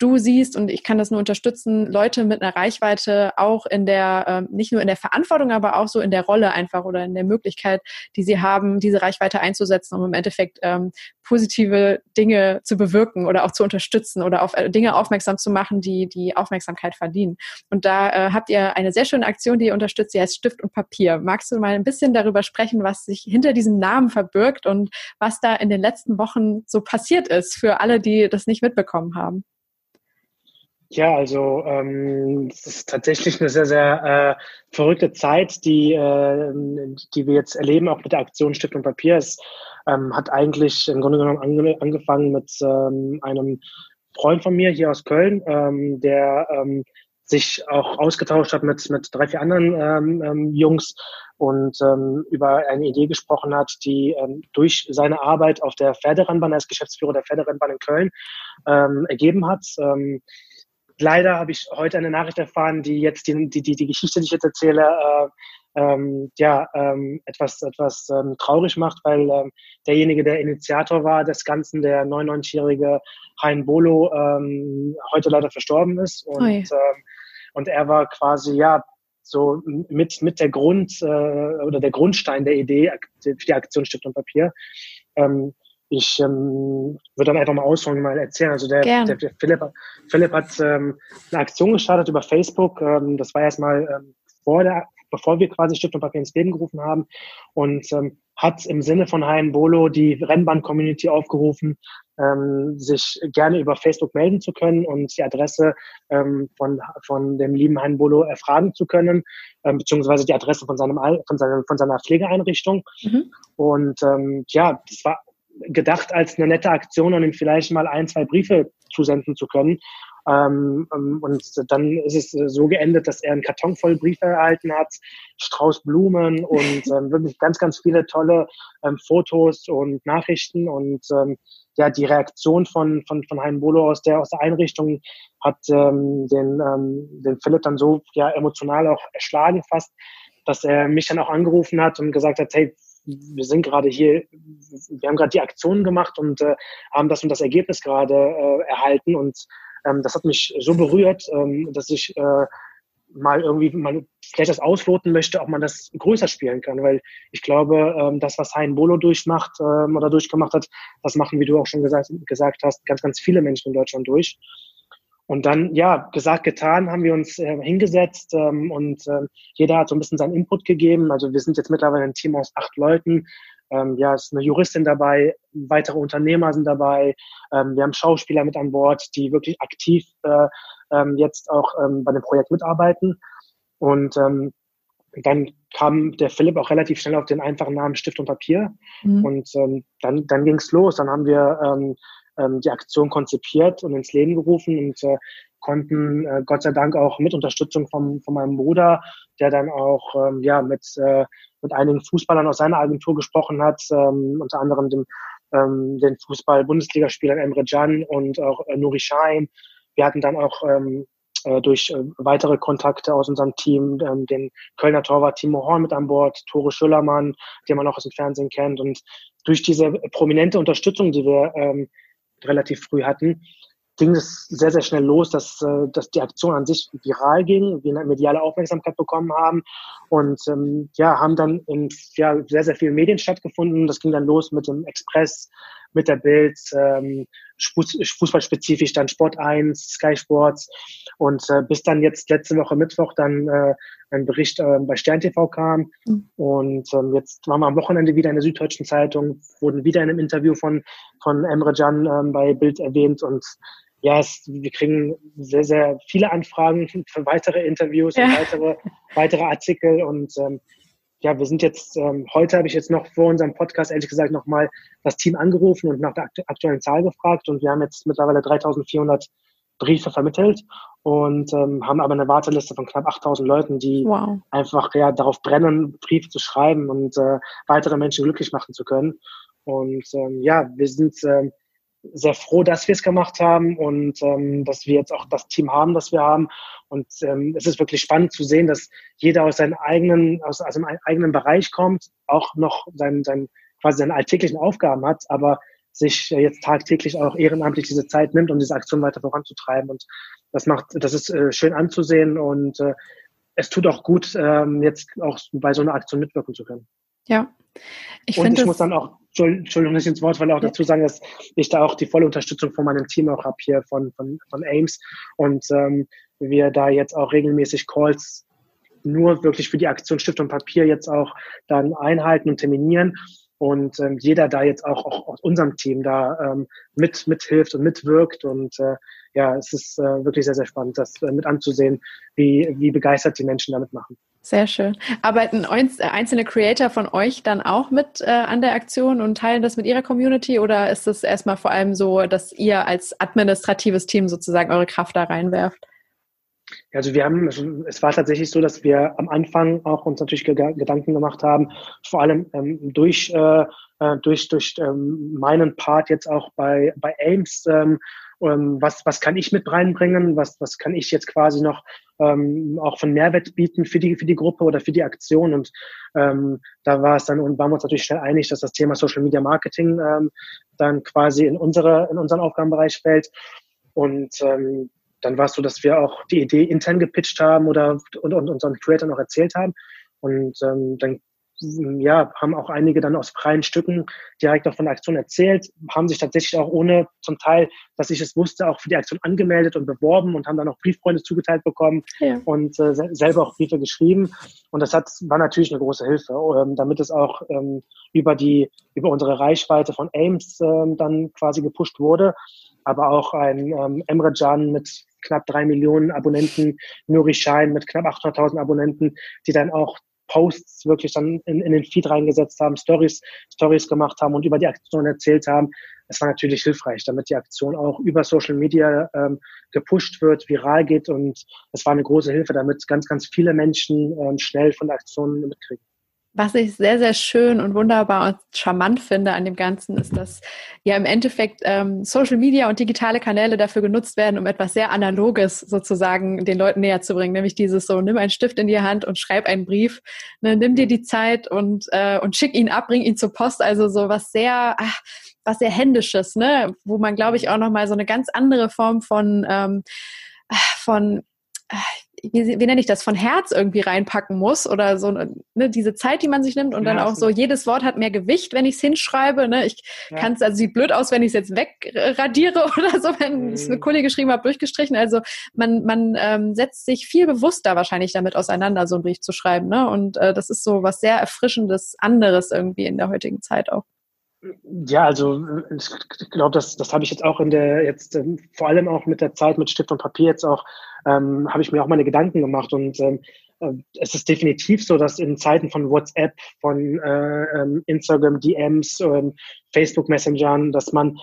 du siehst, und ich kann das nur unterstützen, Leute mit einer Reichweite auch in der, äh, nicht nur in der Verantwortung, aber auch so in der Rolle einfach oder in der Möglichkeit, die sie haben, diese Reichweite einzusetzen, um im Endeffekt ähm, positive Dinge zu bewirken oder auch zu unterstützen oder auf äh, Dinge aufmerksam zu machen, die die Aufmerksamkeit verdienen. Und da äh, habt ihr eine sehr schöne Aktion, die ihr unterstützt, die heißt Stift und Papier. Magst du mal ein bisschen darüber sprechen, was sich hinter diesem Namen verbirgt und was da in den letzten Wochen so passiert ist für alle, die das nicht mitbekommen haben? Ja, also ähm, es ist tatsächlich eine sehr, sehr äh, verrückte Zeit, die, äh, die wir jetzt erleben, auch mit der Aktion Stift und Papier. Es ähm, hat eigentlich im Grunde genommen ange angefangen mit ähm, einem Freund von mir hier aus Köln, ähm, der ähm, sich auch ausgetauscht hat mit, mit drei, vier anderen ähm, ähm, Jungs und ähm, über eine Idee gesprochen hat, die ähm, durch seine Arbeit auf der Pferderennbahn als Geschäftsführer der Pferderennbahn in Köln ähm, ergeben hat. Ähm, leider habe ich heute eine Nachricht erfahren, die jetzt die, die, die, Geschichte, die ich jetzt erzähle, äh, ähm, ja, ähm, etwas, etwas ähm, traurig macht, weil ähm, derjenige, der Initiator war des Ganzen, der 99-jährige Hein Bolo, ähm, heute leider verstorben ist. Und, ähm, und er war quasi, ja, so mit, mit der Grund äh, oder der Grundstein der Idee für die Aktion Stift und Papier. Ähm, ich ähm, würde dann einfach mal ausholen, mal erzählen. Also der, der, der Philipp, Philipp hat ähm, eine Aktion gestartet über Facebook. Ähm, das war erstmal ähm, vor der, bevor wir quasi Stift und Papier ins Leben gerufen haben und ähm, hat im Sinne von Hein Bolo die Rennbahn-Community aufgerufen, ähm, sich gerne über Facebook melden zu können und die Adresse ähm, von, von dem lieben Hein Bolo erfragen zu können, ähm, beziehungsweise die Adresse von, seinem, von, seinem, von seiner Pflegeeinrichtung. Mhm. Und ähm, ja, das war gedacht als eine nette Aktion, um ihm vielleicht mal ein, zwei Briefe zusenden zu können. Ähm, ähm, und dann ist es so geendet, dass er einen Karton voll Briefe erhalten hat, Strauß Blumen und ähm, wirklich ganz, ganz viele tolle ähm, Fotos und Nachrichten. Und ähm, ja, die Reaktion von, von, von Hein Bolo aus der, aus der Einrichtung hat ähm, den, ähm, den Philipp dann so ja, emotional auch erschlagen fast, dass er mich dann auch angerufen hat und gesagt hat, hey, wir sind gerade hier, wir haben gerade die Aktion gemacht und äh, haben das und das Ergebnis gerade äh, erhalten und ähm, das hat mich so berührt, ähm, dass ich äh, mal irgendwie mal vielleicht das ausloten möchte, ob man das größer spielen kann, weil ich glaube, ähm, das, was Hein Bolo durchmacht ähm, oder durchgemacht hat, das machen, wie du auch schon gesagt, gesagt hast, ganz, ganz viele Menschen in Deutschland durch. Und dann, ja, gesagt, getan, haben wir uns äh, hingesetzt ähm, und äh, jeder hat so ein bisschen seinen Input gegeben. Also wir sind jetzt mittlerweile ein Team aus acht Leuten. Ähm, ja, es ist eine Juristin dabei, weitere Unternehmer sind dabei. Ähm, wir haben Schauspieler mit an Bord, die wirklich aktiv äh, ähm, jetzt auch ähm, bei dem Projekt mitarbeiten. Und ähm, dann kam der Philipp auch relativ schnell auf den einfachen Namen Stift und Papier. Mhm. Und ähm, dann, dann ging es los. Dann haben wir ähm, ähm, die Aktion konzipiert und ins Leben gerufen und äh, konnten äh, Gott sei Dank auch mit Unterstützung vom, von meinem Bruder, der dann auch ähm, ja mit äh, mit einigen Fußballern aus seiner Agentur gesprochen hat, ähm, unter anderem dem ähm, den Fußball-Bundesligaspielern Emre Can und auch äh, Nuri Schein. Wir hatten dann auch ähm, äh, durch äh, weitere Kontakte aus unserem Team ähm, den Kölner Torwart Timo Horn mit an Bord, Tore Schüllermann, den man auch aus dem Fernsehen kennt. Und durch diese prominente Unterstützung, die wir ähm, relativ früh hatten, ging es sehr, sehr schnell los, dass, äh, dass die Aktion an sich viral ging, wir eine mediale Aufmerksamkeit bekommen haben und ähm, ja, haben dann in ja, sehr, sehr vielen Medien stattgefunden. Das ging dann los mit dem Express, mit der Bild, ähm, fußballspezifisch dann Sport 1, Sky Sports und äh, bis dann jetzt letzte Woche Mittwoch dann äh, ein Bericht äh, bei Stern TV kam mhm. und ähm, jetzt waren wir am Wochenende wieder in der Süddeutschen Zeitung, wurden wieder in einem Interview von, von Emre Can ähm, bei Bild erwähnt und ja, es, wir kriegen sehr, sehr viele Anfragen für weitere Interviews ja. und weitere, weitere Artikel und ähm, ja, wir sind jetzt, ähm, heute habe ich jetzt noch vor unserem Podcast ehrlich gesagt nochmal das Team angerufen und nach der aktuellen Zahl gefragt und wir haben jetzt mittlerweile 3400 Briefe vermittelt und ähm, haben aber eine Warteliste von knapp 8000 Leuten, die wow. einfach ja darauf brennen, Briefe zu schreiben und äh, weitere Menschen glücklich machen zu können. Und ähm, ja, wir sind ähm, sehr froh, dass wir es gemacht haben und ähm, dass wir jetzt auch das Team haben, das wir haben. Und ähm, es ist wirklich spannend zu sehen, dass jeder aus seinem eigenen, aus, aus seinem eigenen Bereich kommt, auch noch sein, sein, quasi seine alltäglichen Aufgaben hat, aber sich jetzt tagtäglich auch ehrenamtlich diese Zeit nimmt, um diese Aktion weiter voranzutreiben. Und das macht, das ist äh, schön anzusehen und äh, es tut auch gut, ähm, jetzt auch bei so einer Aktion mitwirken zu können. Ja. Ich und ich muss dann auch, Entschuldigung, nicht ins Wort, weil auch ja. dazu sagen, dass ich da auch die volle Unterstützung von meinem Team auch habe hier von, von, von Ames und ähm, wir da jetzt auch regelmäßig Calls nur wirklich für die Aktion Stift und Papier jetzt auch dann einhalten und terminieren und ähm, jeder da jetzt auch, auch aus unserem Team da ähm, mit mithilft und mitwirkt und äh, ja, es ist äh, wirklich sehr, sehr spannend, das äh, mit anzusehen, wie, wie begeistert die Menschen damit machen. Sehr schön. Arbeiten einzelne Creator von euch dann auch mit äh, an der Aktion und teilen das mit ihrer Community oder ist es erstmal vor allem so, dass ihr als administratives Team sozusagen eure Kraft da reinwerft? Also wir haben, es war tatsächlich so, dass wir am Anfang auch uns natürlich Gedanken gemacht haben, vor allem ähm, durch, äh, äh, durch, durch ähm, meinen Part jetzt auch bei, bei Ames, ähm, ähm, was, was kann ich mit reinbringen, was, was kann ich jetzt quasi noch ähm, auch von Mehrwert bieten für die, für die Gruppe oder für die Aktion. Und ähm, da war es dann und waren wir uns natürlich schnell einig, dass das Thema Social Media Marketing ähm, dann quasi in unsere, in unseren Aufgabenbereich fällt. Und ähm, dann war es so, dass wir auch die Idee intern gepitcht haben oder und, und unseren Creator noch erzählt haben. Und ähm, dann ja, haben auch einige dann aus freien Stücken direkt auch von der Aktion erzählt, haben sich tatsächlich auch ohne zum Teil, dass ich es wusste, auch für die Aktion angemeldet und beworben und haben dann auch Brieffreunde zugeteilt bekommen ja. und äh, selber auch Briefe geschrieben. Und das hat, war natürlich eine große Hilfe, ähm, damit es auch ähm, über die, über unsere Reichweite von Ames ähm, dann quasi gepusht wurde. Aber auch ein ähm, Emre Can mit knapp drei Millionen Abonnenten, Nuri Schein mit knapp 800.000 Abonnenten, die dann auch Posts wirklich dann in, in den Feed reingesetzt haben, Stories, Stories gemacht haben und über die Aktion erzählt haben. Es war natürlich hilfreich, damit die Aktion auch über Social Media ähm, gepusht wird, viral geht und es war eine große Hilfe, damit ganz, ganz viele Menschen ähm, schnell von der Aktion mitkriegen. Was ich sehr, sehr schön und wunderbar und charmant finde an dem Ganzen, ist, dass ja im Endeffekt ähm, Social Media und digitale Kanäle dafür genutzt werden, um etwas sehr Analoges sozusagen den Leuten näher zu bringen. Nämlich dieses so, nimm einen Stift in die Hand und schreib einen Brief, ne, nimm dir die Zeit und, äh, und schick ihn ab, bring ihn zur Post. Also so was sehr, ach, was sehr Händisches, ne? wo man, glaube ich, auch nochmal so eine ganz andere Form von, ähm, von wie, wie nenne ich das, von Herz irgendwie reinpacken muss oder so ne, diese Zeit, die man sich nimmt und ja, dann auch so, jedes Wort hat mehr Gewicht, wenn ich es hinschreibe. Ne? Ich ja. kann es, also sieht blöd aus, wenn ich es jetzt wegradiere oder so, wenn mhm. ich eine Kohle geschrieben habe, durchgestrichen. Also man, man ähm, setzt sich viel bewusster wahrscheinlich damit auseinander, so einen Brief zu schreiben. Ne? Und äh, das ist so was sehr Erfrischendes, anderes irgendwie in der heutigen Zeit auch. Ja, also ich glaube, das, das habe ich jetzt auch in der, jetzt ähm, vor allem auch mit der Zeit mit Stift und Papier jetzt auch, ähm, habe ich mir auch meine Gedanken gemacht und ähm, äh, es ist definitiv so, dass in Zeiten von WhatsApp, von äh, ähm, Instagram DMs, ähm, Facebook Messengern, dass man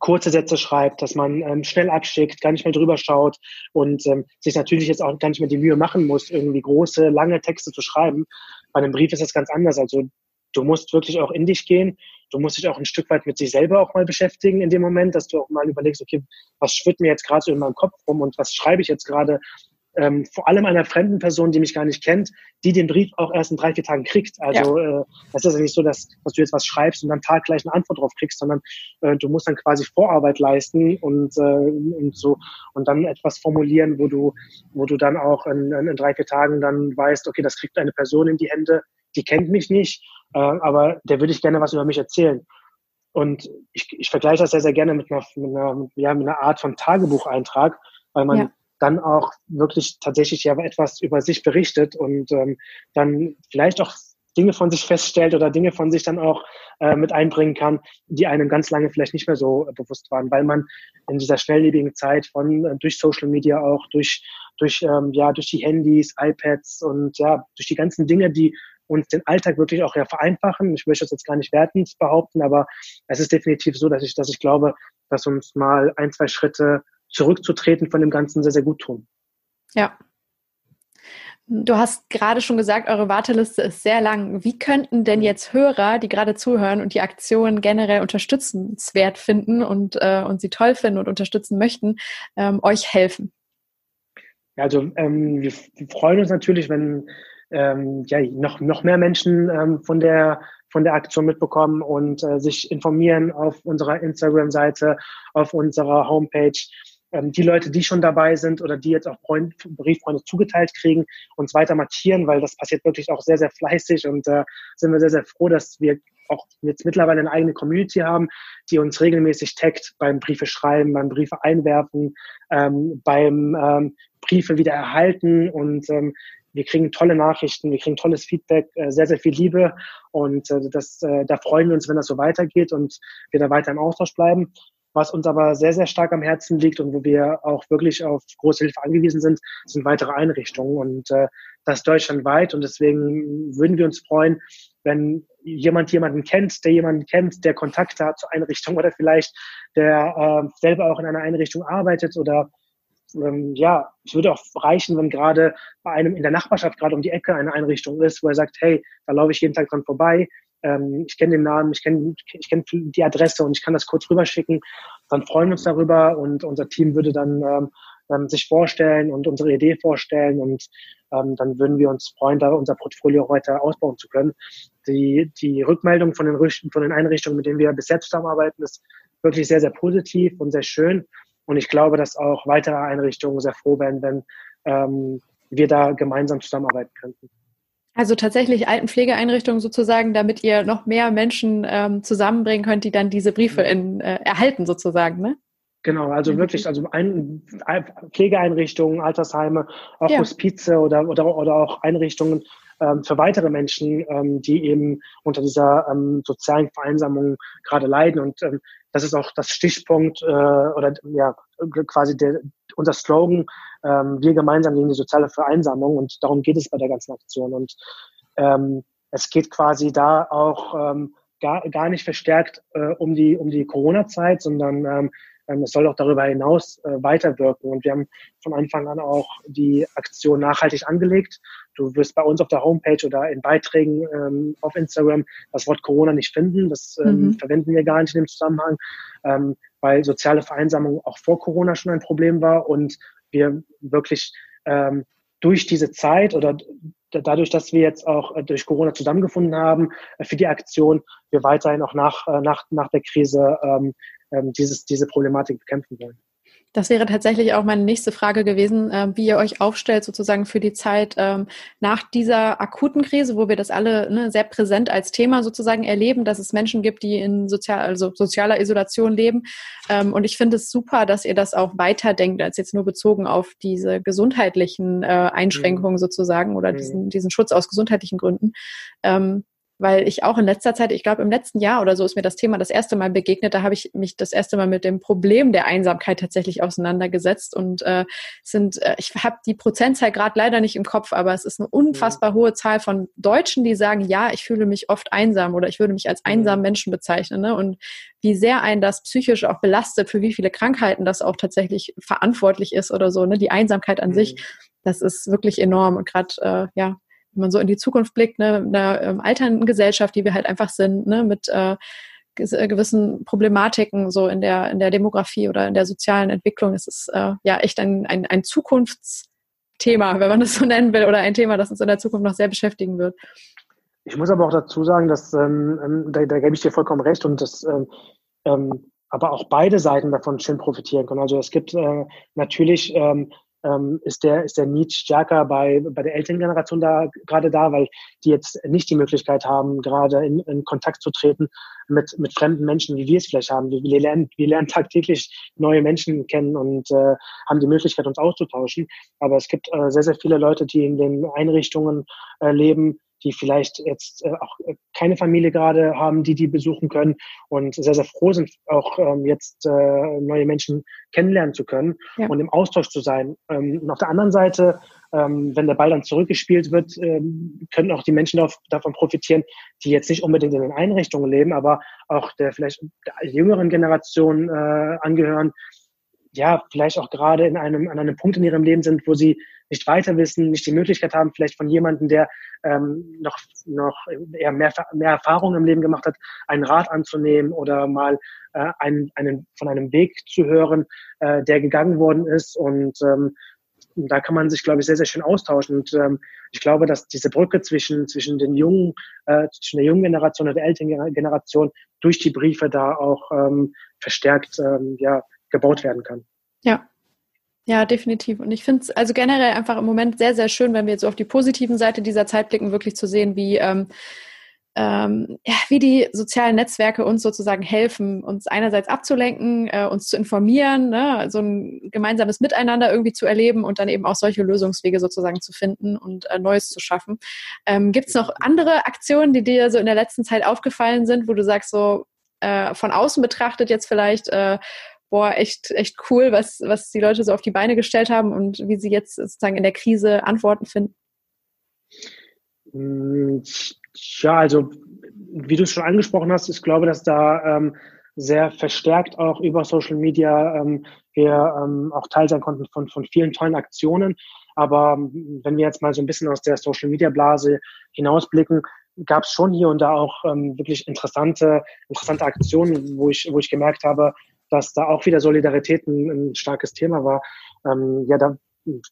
kurze Sätze schreibt, dass man ähm, schnell abschickt, gar nicht mehr drüber schaut und ähm, sich natürlich jetzt auch gar nicht mehr die Mühe machen muss, irgendwie große, lange Texte zu schreiben. Bei einem Brief ist das ganz anders. Also du musst wirklich auch in dich gehen du musst dich auch ein Stück weit mit sich selber auch mal beschäftigen in dem Moment, dass du auch mal überlegst, okay, was schwirrt mir jetzt gerade so in meinem Kopf rum und was schreibe ich jetzt gerade ähm, vor allem einer fremden Person, die mich gar nicht kennt, die den Brief auch erst in drei, vier Tagen kriegt. Also ja. äh, das ist ja nicht so, dass, dass du jetzt was schreibst und dann taggleich eine Antwort drauf kriegst, sondern äh, du musst dann quasi Vorarbeit leisten und, äh, und so und dann etwas formulieren, wo du, wo du dann auch in, in, in drei, vier Tagen dann weißt, okay, das kriegt eine Person in die Hände, die kennt mich nicht, äh, aber der würde ich gerne was über mich erzählen. Und ich, ich vergleiche das sehr, sehr gerne mit einer, mit einer, ja, mit einer Art von Tagebucheintrag, weil man ja. dann auch wirklich tatsächlich ja etwas über sich berichtet und ähm, dann vielleicht auch Dinge von sich feststellt oder Dinge von sich dann auch äh, mit einbringen kann, die einem ganz lange vielleicht nicht mehr so äh, bewusst waren, weil man in dieser schnelllebigen Zeit von äh, durch Social Media auch durch durch ähm, ja durch die Handys, iPads und ja durch die ganzen Dinge, die uns den Alltag wirklich auch ja vereinfachen. Ich möchte das jetzt gar nicht wertend behaupten, aber es ist definitiv so, dass ich, dass ich glaube, dass uns mal ein, zwei Schritte zurückzutreten von dem Ganzen sehr, sehr gut tun. Ja. Du hast gerade schon gesagt, eure Warteliste ist sehr lang. Wie könnten denn jetzt Hörer, die gerade zuhören und die Aktion generell unterstützenswert finden und, äh, und sie toll finden und unterstützen möchten, ähm, euch helfen? Also ähm, wir freuen uns natürlich, wenn ähm, ja, noch, noch mehr Menschen ähm, von, der, von der Aktion mitbekommen und äh, sich informieren auf unserer Instagram-Seite, auf unserer Homepage. Ähm, die Leute, die schon dabei sind oder die jetzt auch Freund, Brieffreunde zugeteilt kriegen, uns weiter markieren, weil das passiert wirklich auch sehr, sehr fleißig und äh, sind wir sehr, sehr froh, dass wir auch jetzt mittlerweile eine eigene Community haben, die uns regelmäßig taggt beim Briefe schreiben, beim Briefe einwerfen, ähm, beim ähm, Briefe wieder erhalten und ähm, wir kriegen tolle Nachrichten, wir kriegen tolles Feedback, äh, sehr, sehr viel Liebe und äh, das, äh, da freuen wir uns, wenn das so weitergeht und wir da weiter im Austausch bleiben. Was uns aber sehr, sehr stark am Herzen liegt und wo wir auch wirklich auf große Hilfe angewiesen sind, sind weitere Einrichtungen und äh, das deutschlandweit und deswegen würden wir uns freuen, wenn jemand jemanden kennt, der jemanden kennt, der Kontakte hat zur Einrichtung oder vielleicht der äh, selber auch in einer Einrichtung arbeitet oder ähm, ja, es würde auch reichen, wenn gerade bei einem in der Nachbarschaft gerade um die Ecke eine Einrichtung ist, wo er sagt, hey, da laufe ich jeden Tag dran vorbei, ähm, ich kenne den Namen, ich kenne ich kenn die Adresse und ich kann das kurz rüberschicken, dann freuen wir uns darüber und unser Team würde dann ähm, ähm, sich vorstellen und unsere Idee vorstellen und ähm, dann würden wir uns freuen, da unser Portfolio weiter ausbauen zu können. Die, die Rückmeldung von den, von den Einrichtungen, mit denen wir bis jetzt zusammenarbeiten, ist wirklich sehr, sehr positiv und sehr schön. Und ich glaube, dass auch weitere Einrichtungen sehr froh werden, wenn ähm, wir da gemeinsam zusammenarbeiten könnten. Also tatsächlich Altenpflegeeinrichtungen sozusagen, damit ihr noch mehr Menschen ähm, zusammenbringen könnt, die dann diese Briefe in, äh, erhalten sozusagen, ne? Genau, also mhm. wirklich, also ein, Pflegeeinrichtungen, Altersheime, auch ja. Hospize oder, oder, oder auch Einrichtungen ähm, für weitere Menschen, ähm, die eben unter dieser ähm, sozialen Vereinsamung gerade leiden. Und ähm, das ist auch das Stichpunkt äh, oder ja quasi der, unser Slogan, ähm, wir gemeinsam gegen die soziale Vereinsamung und darum geht es bei der ganzen Aktion. Und ähm, es geht quasi da auch ähm, gar, gar nicht verstärkt äh, um die, um die Corona-Zeit, sondern ähm, ähm, es soll auch darüber hinaus äh, weiterwirken. Und wir haben von Anfang an auch die Aktion nachhaltig angelegt. Du wirst bei uns auf der Homepage oder in Beiträgen ähm, auf Instagram das Wort Corona nicht finden. Das ähm, mhm. verwenden wir gar nicht in dem Zusammenhang, ähm, weil soziale Vereinsamung auch vor Corona schon ein Problem war und wir wirklich ähm, durch diese Zeit oder dadurch, dass wir jetzt auch äh, durch Corona zusammengefunden haben äh, für die Aktion, wir weiterhin auch nach, äh, nach, nach der Krise ähm, ähm, dieses, diese Problematik bekämpfen wollen. Das wäre tatsächlich auch meine nächste Frage gewesen, äh, wie ihr euch aufstellt sozusagen für die Zeit ähm, nach dieser akuten Krise, wo wir das alle ne, sehr präsent als Thema sozusagen erleben, dass es Menschen gibt, die in sozial, also sozialer Isolation leben. Ähm, und ich finde es super, dass ihr das auch weiterdenkt, als jetzt nur bezogen auf diese gesundheitlichen äh, Einschränkungen mhm. sozusagen oder mhm. diesen, diesen Schutz aus gesundheitlichen Gründen. Ähm, weil ich auch in letzter Zeit, ich glaube im letzten Jahr oder so ist mir das Thema das erste Mal begegnet, da habe ich mich das erste Mal mit dem Problem der Einsamkeit tatsächlich auseinandergesetzt und äh, sind, äh, ich habe die Prozentzahl gerade leider nicht im Kopf, aber es ist eine unfassbar hohe Zahl von Deutschen, die sagen, ja, ich fühle mich oft einsam oder ich würde mich als einsamen Menschen bezeichnen ne? und wie sehr einen das psychisch auch belastet, für wie viele Krankheiten das auch tatsächlich verantwortlich ist oder so, ne? die Einsamkeit an mhm. sich, das ist wirklich enorm und gerade, äh, ja, wenn man so in die Zukunft blickt, ne, mit einer ähm, alternden Gesellschaft, die wir halt einfach sind, ne, mit äh, äh, gewissen Problematiken so in der in der Demografie oder in der sozialen Entwicklung. Es ist äh, ja echt ein, ein, ein Zukunftsthema, wenn man das so nennen will, oder ein Thema, das uns in der Zukunft noch sehr beschäftigen wird. Ich muss aber auch dazu sagen, dass ähm, ähm da, da gebe ich dir vollkommen recht und das ähm, ähm, aber auch beide Seiten davon schön profitieren können. Also es gibt äh, natürlich ähm, ähm, ist der ist der Need stärker bei bei der älteren Generation da gerade da, weil die jetzt nicht die Möglichkeit haben, gerade in, in Kontakt zu treten mit mit fremden Menschen, wie wir es vielleicht haben. Wir, wir lernen wir lernen tagtäglich neue Menschen kennen und äh, haben die Möglichkeit, uns auszutauschen. Aber es gibt äh, sehr sehr viele Leute, die in den Einrichtungen äh, leben, die vielleicht jetzt äh, auch äh, keine Familie gerade haben, die die besuchen können und sehr, sehr froh sind, auch ähm, jetzt äh, neue Menschen kennenlernen zu können ja. und im Austausch zu sein. Ähm, und auf der anderen Seite, ähm, wenn der Ball dann zurückgespielt wird, ähm, können auch die Menschen davon profitieren, die jetzt nicht unbedingt in den Einrichtungen leben, aber auch der vielleicht der jüngeren Generation äh, angehören, ja, vielleicht auch gerade in einem, an einem Punkt in ihrem Leben sind, wo sie nicht weiter wissen, nicht die Möglichkeit haben, vielleicht von jemandem, der ähm, noch, noch eher mehr, mehr Erfahrung im Leben gemacht hat, einen Rat anzunehmen oder mal äh, einen, einen, von einem Weg zu hören, äh, der gegangen worden ist und ähm, da kann man sich, glaube ich, sehr, sehr schön austauschen. Und ähm, ich glaube, dass diese Brücke zwischen, zwischen den jungen, äh, zwischen der jungen Generation und der älteren Generation durch die Briefe da auch ähm, verstärkt ähm, ja, gebaut werden kann. Ja, ja, definitiv. Und ich finde es also generell einfach im Moment sehr, sehr schön, wenn wir jetzt so auf die positiven Seite dieser Zeit blicken, wirklich zu sehen, wie ähm, ähm, ja, wie die sozialen Netzwerke uns sozusagen helfen, uns einerseits abzulenken, äh, uns zu informieren, ne, so ein gemeinsames Miteinander irgendwie zu erleben und dann eben auch solche Lösungswege sozusagen zu finden und äh, Neues zu schaffen. Ähm, Gibt es noch andere Aktionen, die dir so in der letzten Zeit aufgefallen sind, wo du sagst, so äh, von außen betrachtet jetzt vielleicht, äh, boah, echt, echt cool, was, was die Leute so auf die Beine gestellt haben und wie sie jetzt sozusagen in der Krise Antworten finden? Hm, ja, also wie du es schon angesprochen hast, ich glaube, dass da ähm, sehr verstärkt auch über Social Media ähm, wir ähm, auch Teil sein konnten von, von vielen tollen Aktionen. Aber ähm, wenn wir jetzt mal so ein bisschen aus der Social Media Blase hinausblicken, gab es schon hier und da auch ähm, wirklich interessante, interessante Aktionen, wo ich, wo ich gemerkt habe, dass da auch wieder Solidarität ein, ein starkes Thema war. Ähm, ja, da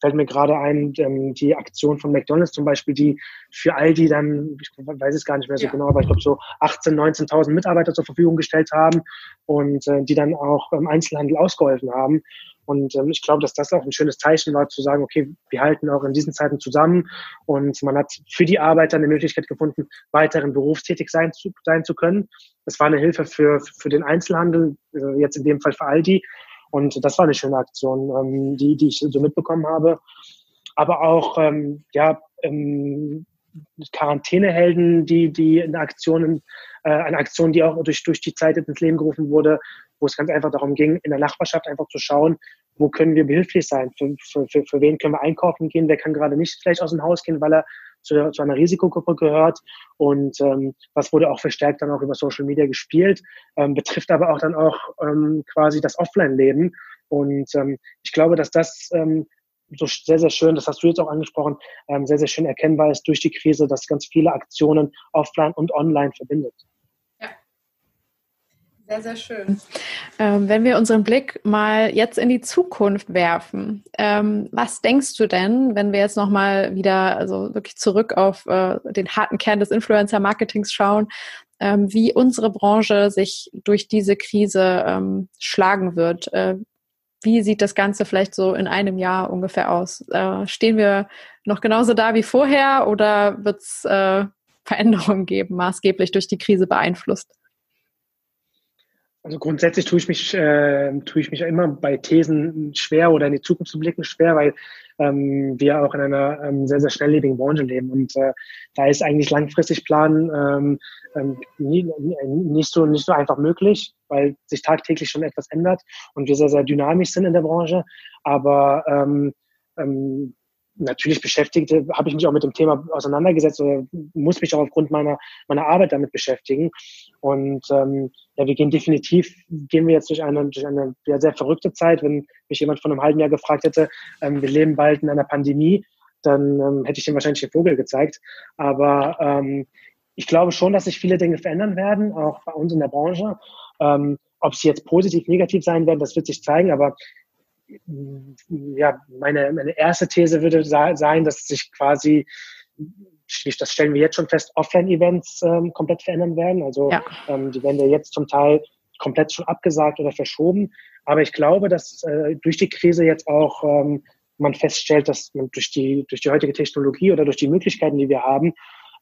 fällt mir gerade ein, ähm, die Aktion von McDonalds zum Beispiel, die für Aldi dann, ich weiß es gar nicht mehr so ja. genau, aber ich glaube so 18.000, 19.000 Mitarbeiter zur Verfügung gestellt haben und äh, die dann auch im Einzelhandel ausgeholfen haben. Und ähm, ich glaube, dass das auch ein schönes Zeichen war, zu sagen, okay, wir halten auch in diesen Zeiten zusammen und man hat für die Arbeiter eine Möglichkeit gefunden, weiterhin berufstätig sein zu, sein zu können. Das war eine Hilfe für, für den Einzelhandel, äh, jetzt in dem Fall für Aldi, und das war eine schöne Aktion, ähm, die, die ich so mitbekommen habe. Aber auch, ähm, ja, ähm, Quarantänehelden, die, die in Aktionen, äh, eine Aktion, die auch durch, durch die Zeit ins Leben gerufen wurde, wo es ganz einfach darum ging, in der Nachbarschaft einfach zu schauen, wo können wir behilflich sein, für, für, für, für wen können wir einkaufen gehen, wer kann gerade nicht vielleicht aus dem Haus gehen, weil er zu, zu einer Risikogruppe gehört. Und ähm, das wurde auch verstärkt dann auch über Social Media gespielt, ähm, betrifft aber auch dann auch ähm, quasi das Offline-Leben. Und ähm, ich glaube, dass das ähm, so sehr, sehr schön, das hast du jetzt auch angesprochen, ähm, sehr, sehr schön erkennbar ist durch die Krise, dass ganz viele Aktionen offline und online verbindet. Sehr, sehr schön. Ähm, wenn wir unseren Blick mal jetzt in die Zukunft werfen, ähm, was denkst du denn, wenn wir jetzt nochmal wieder, also wirklich zurück auf äh, den harten Kern des Influencer-Marketings schauen, ähm, wie unsere Branche sich durch diese Krise ähm, schlagen wird? Äh, wie sieht das Ganze vielleicht so in einem Jahr ungefähr aus? Äh, stehen wir noch genauso da wie vorher oder wird es äh, Veränderungen geben, maßgeblich durch die Krise beeinflusst? Also grundsätzlich tue ich mich, äh, tue ich mich immer bei Thesen schwer oder in die Zukunft zu blicken schwer, weil ähm, wir auch in einer ähm, sehr, sehr schnelllebigen Branche leben. Und äh, da ist eigentlich langfristig planen ähm, ähm, nie, nicht, so, nicht so einfach möglich, weil sich tagtäglich schon etwas ändert und wir sehr, sehr dynamisch sind in der Branche. Aber ähm, ähm, natürlich beschäftigt, habe ich mich auch mit dem Thema auseinandergesetzt oder muss mich auch aufgrund meiner, meiner Arbeit damit beschäftigen. Und ähm, ja, wir gehen definitiv, gehen wir jetzt durch eine, durch eine ja, sehr verrückte Zeit. Wenn mich jemand von einem halben Jahr gefragt hätte, ähm, wir leben bald in einer Pandemie, dann ähm, hätte ich ihm wahrscheinlich den Vogel gezeigt. Aber ähm, ich glaube schon, dass sich viele Dinge verändern werden, auch bei uns in der Branche. Ähm, ob sie jetzt positiv, negativ sein werden, das wird sich zeigen. Aber ja, meine, meine erste These würde sein, dass sich quasi, das stellen wir jetzt schon fest, Offline-Events ähm, komplett verändern werden. Also ja. ähm, die werden ja jetzt zum Teil komplett schon abgesagt oder verschoben. Aber ich glaube, dass äh, durch die Krise jetzt auch ähm, man feststellt, dass man durch die, durch die heutige Technologie oder durch die Möglichkeiten, die wir haben,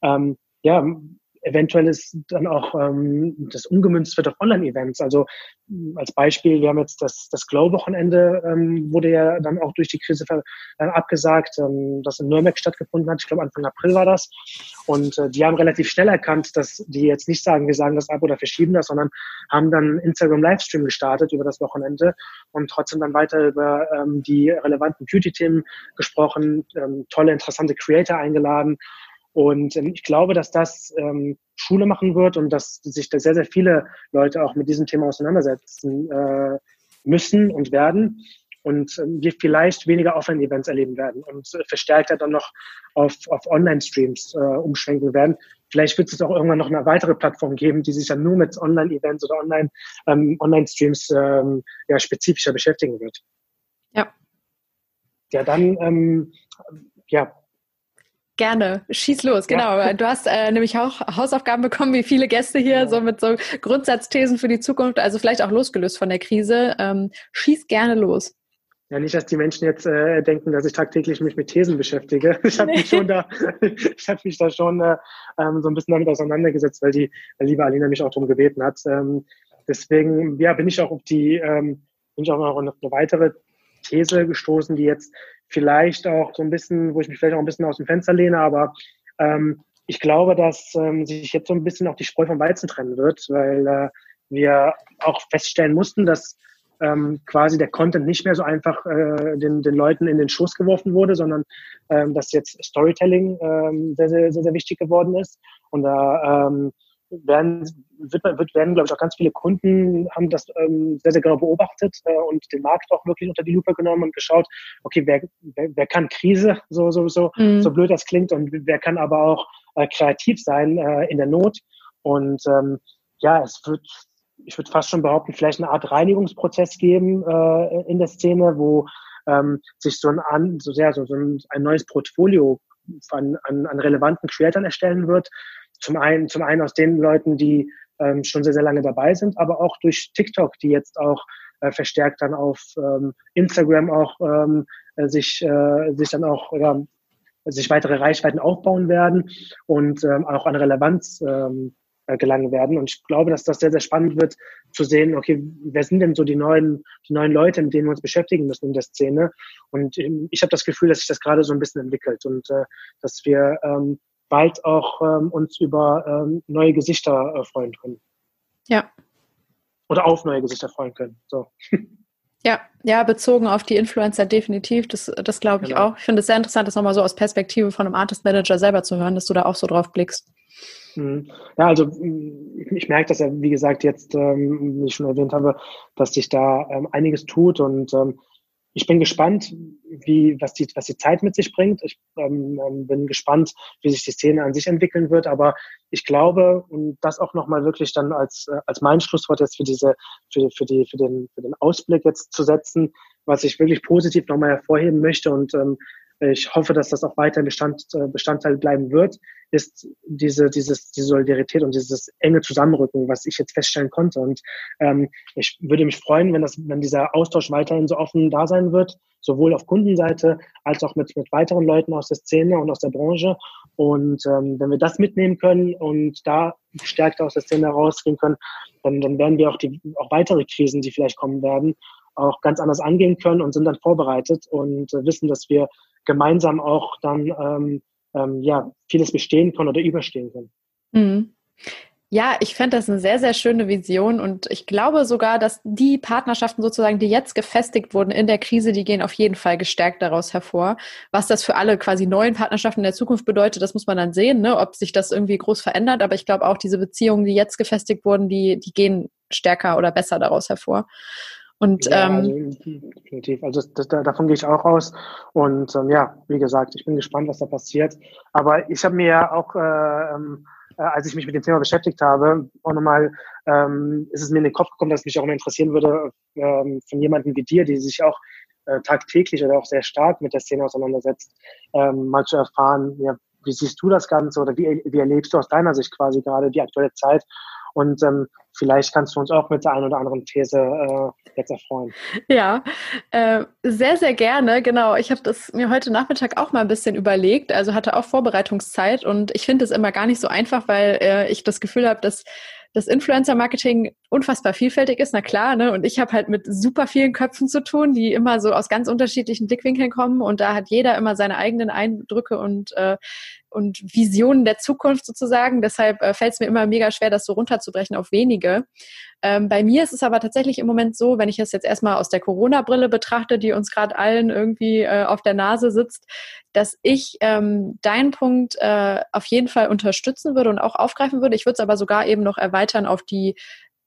ähm, ja, eventuell ist dann auch ähm, das umgemünzt wird auf Online-Events. Also als Beispiel, wir haben jetzt das, das Glow-Wochenende ähm, wurde ja dann auch durch die Krise äh, abgesagt, ähm, das in Nürnberg stattgefunden hat. Ich glaube, Anfang April war das. Und äh, die haben relativ schnell erkannt, dass die jetzt nicht sagen, wir sagen das ab oder verschieben das, sondern haben dann Instagram-Livestream gestartet über das Wochenende und trotzdem dann weiter über ähm, die relevanten Beauty-Themen gesprochen, ähm, tolle, interessante Creator eingeladen und ähm, ich glaube, dass das ähm, Schule machen wird und dass sich da sehr, sehr viele Leute auch mit diesem Thema auseinandersetzen äh, müssen und werden. Und ähm, wir vielleicht weniger Offline-Events erleben werden und äh, verstärkter dann noch auf, auf Online-Streams äh, umschwenken werden. Vielleicht wird es auch irgendwann noch eine weitere Plattform geben, die sich dann nur mit Online-Events oder Online, ähm, Online-Streams ähm, ja, spezifischer beschäftigen wird. Ja, Ja, dann, ähm, ja, Gerne, schieß los, genau. Ja. Du hast äh, nämlich auch Hausaufgaben bekommen, wie viele Gäste hier, ja. so mit so Grundsatzthesen für die Zukunft, also vielleicht auch losgelöst von der Krise. Ähm, schieß gerne los. Ja, nicht, dass die Menschen jetzt äh, denken, dass ich tagtäglich mich mit Thesen beschäftige. Ich habe mich schon da, ich habe mich da schon äh, ähm, so ein bisschen damit auseinandergesetzt, weil die liebe Alina mich auch darum gebeten hat. Ähm, deswegen, ja, bin ich auch auf die, ähm, bin ich auch noch auf eine weitere These gestoßen, die jetzt vielleicht auch so ein bisschen, wo ich mich vielleicht auch ein bisschen aus dem Fenster lehne, aber ähm, ich glaube, dass ähm, sich jetzt so ein bisschen auch die Spreu vom Weizen trennen wird, weil äh, wir auch feststellen mussten, dass ähm, quasi der Content nicht mehr so einfach äh, den, den Leuten in den Schoß geworfen wurde, sondern ähm, dass jetzt Storytelling ähm, sehr, sehr, sehr, sehr wichtig geworden ist. Und da ähm, werden, wird, wird, werden, glaube ich, auch ganz viele Kunden haben das ähm, sehr, sehr genau beobachtet äh, und den Markt auch wirklich unter die Lupe genommen und geschaut, okay, wer, wer, wer kann Krise, so, so, so, mhm. so blöd das klingt, und wer kann aber auch äh, kreativ sein äh, in der Not. Und ähm, ja, es wird, ich würde fast schon behaupten, vielleicht eine Art Reinigungsprozess geben äh, in der Szene, wo ähm, sich so ein, so sehr, so, so ein, ein neues Portfolio an, an, an relevanten Creatern erstellen wird, zum einen, zum einen aus den Leuten, die ähm, schon sehr, sehr lange dabei sind, aber auch durch TikTok, die jetzt auch äh, verstärkt dann auf ähm, Instagram auch ähm, äh, sich, äh, sich dann auch ja, sich weitere Reichweiten aufbauen werden und ähm, auch an Relevanz ähm, äh, gelangen werden. Und ich glaube, dass das sehr, sehr spannend wird zu sehen, okay, wer sind denn so die neuen, die neuen Leute, mit denen wir uns beschäftigen müssen in der Szene. Und ähm, ich habe das Gefühl, dass sich das gerade so ein bisschen entwickelt und äh, dass wir ähm, bald auch ähm, uns über ähm, neue Gesichter äh, freuen können. Ja. Oder auf neue Gesichter freuen können. So. Ja, ja, bezogen auf die Influencer definitiv. Das, das glaube ich genau. auch. Ich finde es sehr interessant, das nochmal so aus Perspektive von einem Artist Manager selber zu hören, dass du da auch so drauf blickst. Mhm. Ja, also ich, ich merke das ja, wie gesagt, jetzt, ähm, wie ich schon erwähnt habe, dass sich da ähm, einiges tut und ähm, ich bin gespannt, wie, was, die, was die Zeit mit sich bringt. Ich ähm, ähm, bin gespannt, wie sich die Szene an sich entwickeln wird. Aber ich glaube, und das auch nochmal wirklich dann als, äh, als mein Schlusswort jetzt für diese, für, für, die, für, den, für den Ausblick jetzt zu setzen, was ich wirklich positiv nochmal hervorheben möchte und ähm, ich hoffe, dass das auch weiter Bestand, äh, Bestandteil bleiben wird, ist diese, dieses, diese Solidarität und dieses enge Zusammenrücken, was ich jetzt feststellen konnte. Und ähm, ich würde mich freuen, wenn, das, wenn dieser Austausch weiterhin so offen da sein wird, sowohl auf Kundenseite als auch mit, mit weiteren Leuten aus der Szene und aus der Branche. Und ähm, wenn wir das mitnehmen können und da gestärkt aus der Szene herausgehen können, dann, dann werden wir auch die auch weitere Krisen, die vielleicht kommen werden, auch ganz anders angehen können und sind dann vorbereitet und äh, wissen, dass wir gemeinsam auch dann ähm, ähm, ja, vieles bestehen können oder überstehen können. Mhm. Ja, ich fände das eine sehr, sehr schöne Vision und ich glaube sogar, dass die Partnerschaften sozusagen, die jetzt gefestigt wurden in der Krise, die gehen auf jeden Fall gestärkt daraus hervor. Was das für alle quasi neuen Partnerschaften in der Zukunft bedeutet, das muss man dann sehen, ne, ob sich das irgendwie groß verändert. Aber ich glaube auch, diese Beziehungen, die jetzt gefestigt wurden, die, die gehen stärker oder besser daraus hervor. Und ja, ähm, also, definitiv. Also das, das, davon gehe ich auch aus. Und ähm, ja, wie gesagt, ich bin gespannt, was da passiert. Aber ich habe mir ja auch, äh, ähm, äh, als ich mich mit dem Thema beschäftigt habe, auch nochmal, ähm, ist es mir in den Kopf gekommen, dass mich auch immer interessieren würde ähm, von jemandem wie dir, die sich auch äh, tagtäglich oder auch sehr stark mit der Szene auseinandersetzt, ähm, mal zu erfahren, ja, wie siehst du das Ganze oder wie, wie erlebst du aus deiner Sicht quasi gerade die aktuelle Zeit und ähm, vielleicht kannst du uns auch mit der einen oder anderen These äh, jetzt erfreuen. Ja, äh, sehr, sehr gerne. Genau. Ich habe das mir heute Nachmittag auch mal ein bisschen überlegt. Also hatte auch Vorbereitungszeit und ich finde es immer gar nicht so einfach, weil äh, ich das Gefühl habe, dass das Influencer-Marketing unfassbar vielfältig ist, na klar, ne? Und ich habe halt mit super vielen Köpfen zu tun, die immer so aus ganz unterschiedlichen Blickwinkeln kommen und da hat jeder immer seine eigenen Eindrücke und äh, und Visionen der Zukunft sozusagen. Deshalb äh, fällt es mir immer mega schwer, das so runterzubrechen auf wenige. Ähm, bei mir ist es aber tatsächlich im Moment so, wenn ich es jetzt erstmal aus der Corona-Brille betrachte, die uns gerade allen irgendwie äh, auf der Nase sitzt, dass ich ähm, deinen Punkt äh, auf jeden Fall unterstützen würde und auch aufgreifen würde. Ich würde es aber sogar eben noch erweitern auf die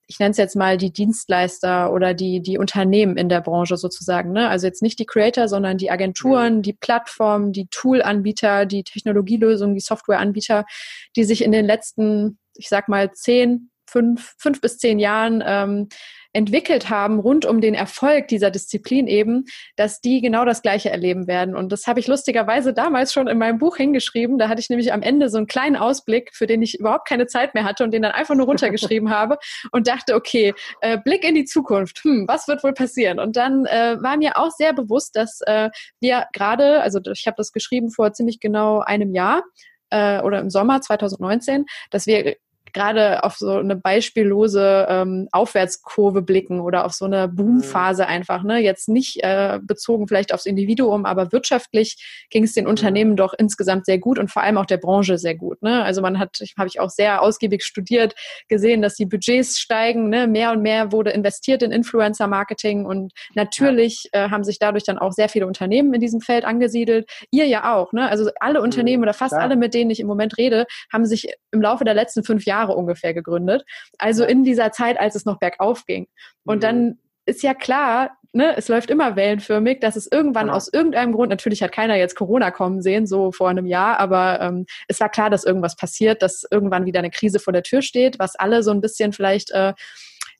ich nenne es jetzt mal die Dienstleister oder die, die Unternehmen in der Branche sozusagen. Ne? Also jetzt nicht die Creator, sondern die Agenturen, mhm. die Plattformen, die Tool-Anbieter, die Technologielösungen, die Software-Anbieter, die sich in den letzten, ich sag mal, zehn, fünf, fünf bis zehn Jahren ähm, entwickelt haben rund um den Erfolg dieser Disziplin eben, dass die genau das Gleiche erleben werden. Und das habe ich lustigerweise damals schon in meinem Buch hingeschrieben. Da hatte ich nämlich am Ende so einen kleinen Ausblick, für den ich überhaupt keine Zeit mehr hatte und den dann einfach nur runtergeschrieben habe und dachte, okay, äh, Blick in die Zukunft. Hm, was wird wohl passieren? Und dann äh, war mir auch sehr bewusst, dass äh, wir gerade, also ich habe das geschrieben vor ziemlich genau einem Jahr, äh, oder im Sommer 2019, dass wir gerade auf so eine beispiellose ähm, Aufwärtskurve blicken oder auf so eine Boomphase mhm. einfach. Ne? Jetzt nicht äh, bezogen vielleicht aufs Individuum, aber wirtschaftlich ging es den mhm. Unternehmen doch insgesamt sehr gut und vor allem auch der Branche sehr gut. Ne? Also man hat, habe ich auch sehr ausgiebig studiert, gesehen, dass die Budgets steigen. Ne? Mehr und mehr wurde investiert in Influencer-Marketing und natürlich äh, haben sich dadurch dann auch sehr viele Unternehmen in diesem Feld angesiedelt. Ihr ja auch. Ne? Also alle mhm. Unternehmen oder fast alle, mit denen ich im Moment rede, haben sich im Laufe der letzten fünf Jahre ungefähr gegründet. Also in dieser Zeit, als es noch bergauf ging. Und mhm. dann ist ja klar, ne, es läuft immer wellenförmig, dass es irgendwann ja. aus irgendeinem Grund, natürlich hat keiner jetzt Corona kommen sehen, so vor einem Jahr, aber ähm, es war klar, dass irgendwas passiert, dass irgendwann wieder eine Krise vor der Tür steht, was alle so ein bisschen vielleicht äh,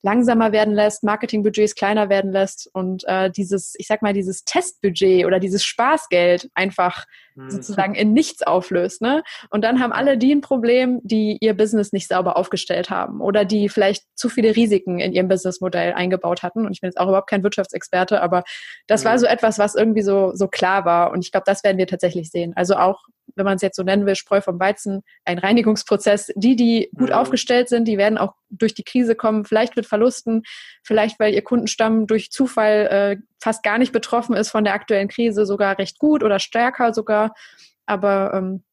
langsamer werden lässt, Marketingbudgets kleiner werden lässt und äh, dieses, ich sag mal, dieses Testbudget oder dieses Spaßgeld einfach. Sozusagen in nichts auflöst. Ne? Und dann haben alle die ein Problem, die ihr Business nicht sauber aufgestellt haben oder die vielleicht zu viele Risiken in ihrem Businessmodell eingebaut hatten. Und ich bin jetzt auch überhaupt kein Wirtschaftsexperte, aber das mhm. war so etwas, was irgendwie so, so klar war. Und ich glaube, das werden wir tatsächlich sehen. Also auch wenn man es jetzt so nennen will, Spreu vom Weizen, ein Reinigungsprozess. Die, die gut ja. aufgestellt sind, die werden auch durch die Krise kommen, vielleicht mit Verlusten, vielleicht weil ihr Kundenstamm durch Zufall äh, fast gar nicht betroffen ist von der aktuellen Krise, sogar recht gut oder stärker sogar. Aber ähm,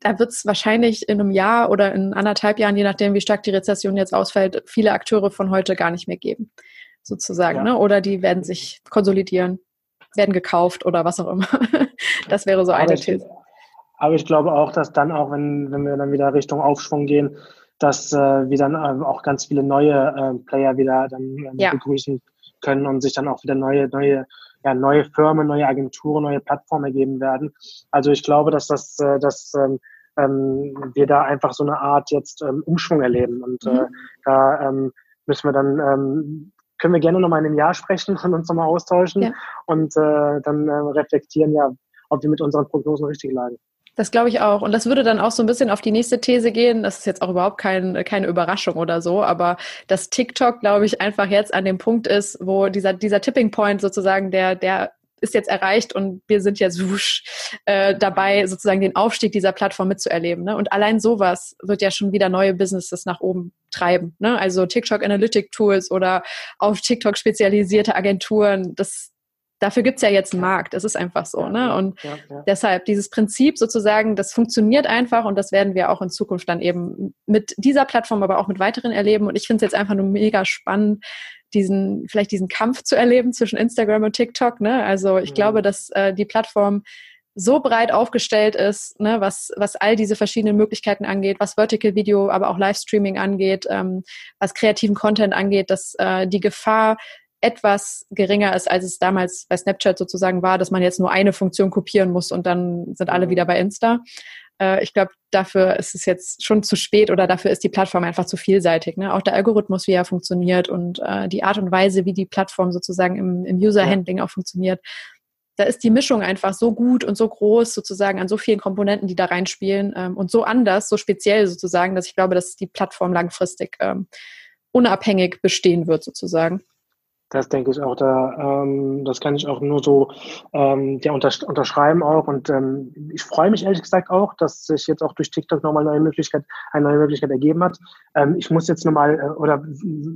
da wird es wahrscheinlich in einem Jahr oder in anderthalb Jahren, je nachdem, wie stark die Rezession jetzt ausfällt, viele Akteure von heute gar nicht mehr geben, sozusagen. Ja. Ne? Oder die werden sich konsolidieren, werden gekauft oder was auch immer. das wäre so eine These. Aber ich glaube auch, dass dann auch, wenn, wenn wir dann wieder Richtung Aufschwung gehen, dass äh, wir dann äh, auch ganz viele neue äh, Player wieder dann äh, ja. begrüßen können und sich dann auch wieder neue, neue, ja, neue Firmen, neue Agenturen, neue Plattformen ergeben werden. Also ich glaube, dass das, äh, dass ähm, ähm, wir da einfach so eine Art jetzt ähm, Umschwung erleben. Und äh, mhm. äh, da ähm, müssen wir dann ähm, können wir gerne nochmal in einem Jahr sprechen und uns nochmal austauschen ja. und äh, dann äh, reflektieren, ja, ob wir mit unseren Prognosen richtig lagen. Das glaube ich auch. Und das würde dann auch so ein bisschen auf die nächste These gehen. Das ist jetzt auch überhaupt kein, keine Überraschung oder so, aber dass TikTok, glaube ich, einfach jetzt an dem Punkt ist, wo dieser, dieser Tipping Point sozusagen, der, der ist jetzt erreicht und wir sind jetzt wusch, äh, dabei, sozusagen den Aufstieg dieser Plattform mitzuerleben. Ne? Und allein sowas wird ja schon wieder neue Businesses nach oben treiben. Ne? Also TikTok Analytic Tools oder auf TikTok spezialisierte Agenturen. Das, dafür gibt's ja jetzt einen Markt. Es ist einfach so. Ne? Und ja, ja. deshalb dieses Prinzip sozusagen, das funktioniert einfach und das werden wir auch in Zukunft dann eben mit dieser Plattform, aber auch mit weiteren erleben. Und ich finde es jetzt einfach nur mega spannend, diesen, vielleicht diesen Kampf zu erleben zwischen Instagram und TikTok. Ne? Also ich mhm. glaube, dass äh, die Plattform so breit aufgestellt ist, ne, was, was all diese verschiedenen Möglichkeiten angeht, was Vertical Video, aber auch Livestreaming angeht, ähm, was kreativen Content angeht, dass äh, die Gefahr etwas geringer ist, als es damals bei Snapchat sozusagen war, dass man jetzt nur eine Funktion kopieren muss und dann sind alle mhm. wieder bei Insta. Äh, ich glaube, dafür ist es jetzt schon zu spät oder dafür ist die Plattform einfach zu vielseitig. Ne? Auch der Algorithmus, wie er funktioniert und äh, die Art und Weise, wie die Plattform sozusagen im, im User-Handling auch funktioniert. Da ist die Mischung einfach so gut und so groß sozusagen an so vielen Komponenten, die da reinspielen ähm, und so anders, so speziell sozusagen, dass ich glaube, dass die Plattform langfristig ähm, unabhängig bestehen wird sozusagen. Das denke ich auch, da, ähm, das kann ich auch nur so ähm, ja, untersch unterschreiben auch. Und ähm, ich freue mich ehrlich gesagt auch, dass sich jetzt auch durch TikTok nochmal eine neue Möglichkeit, eine neue Möglichkeit ergeben hat. Ähm, ich muss jetzt nochmal, äh, oder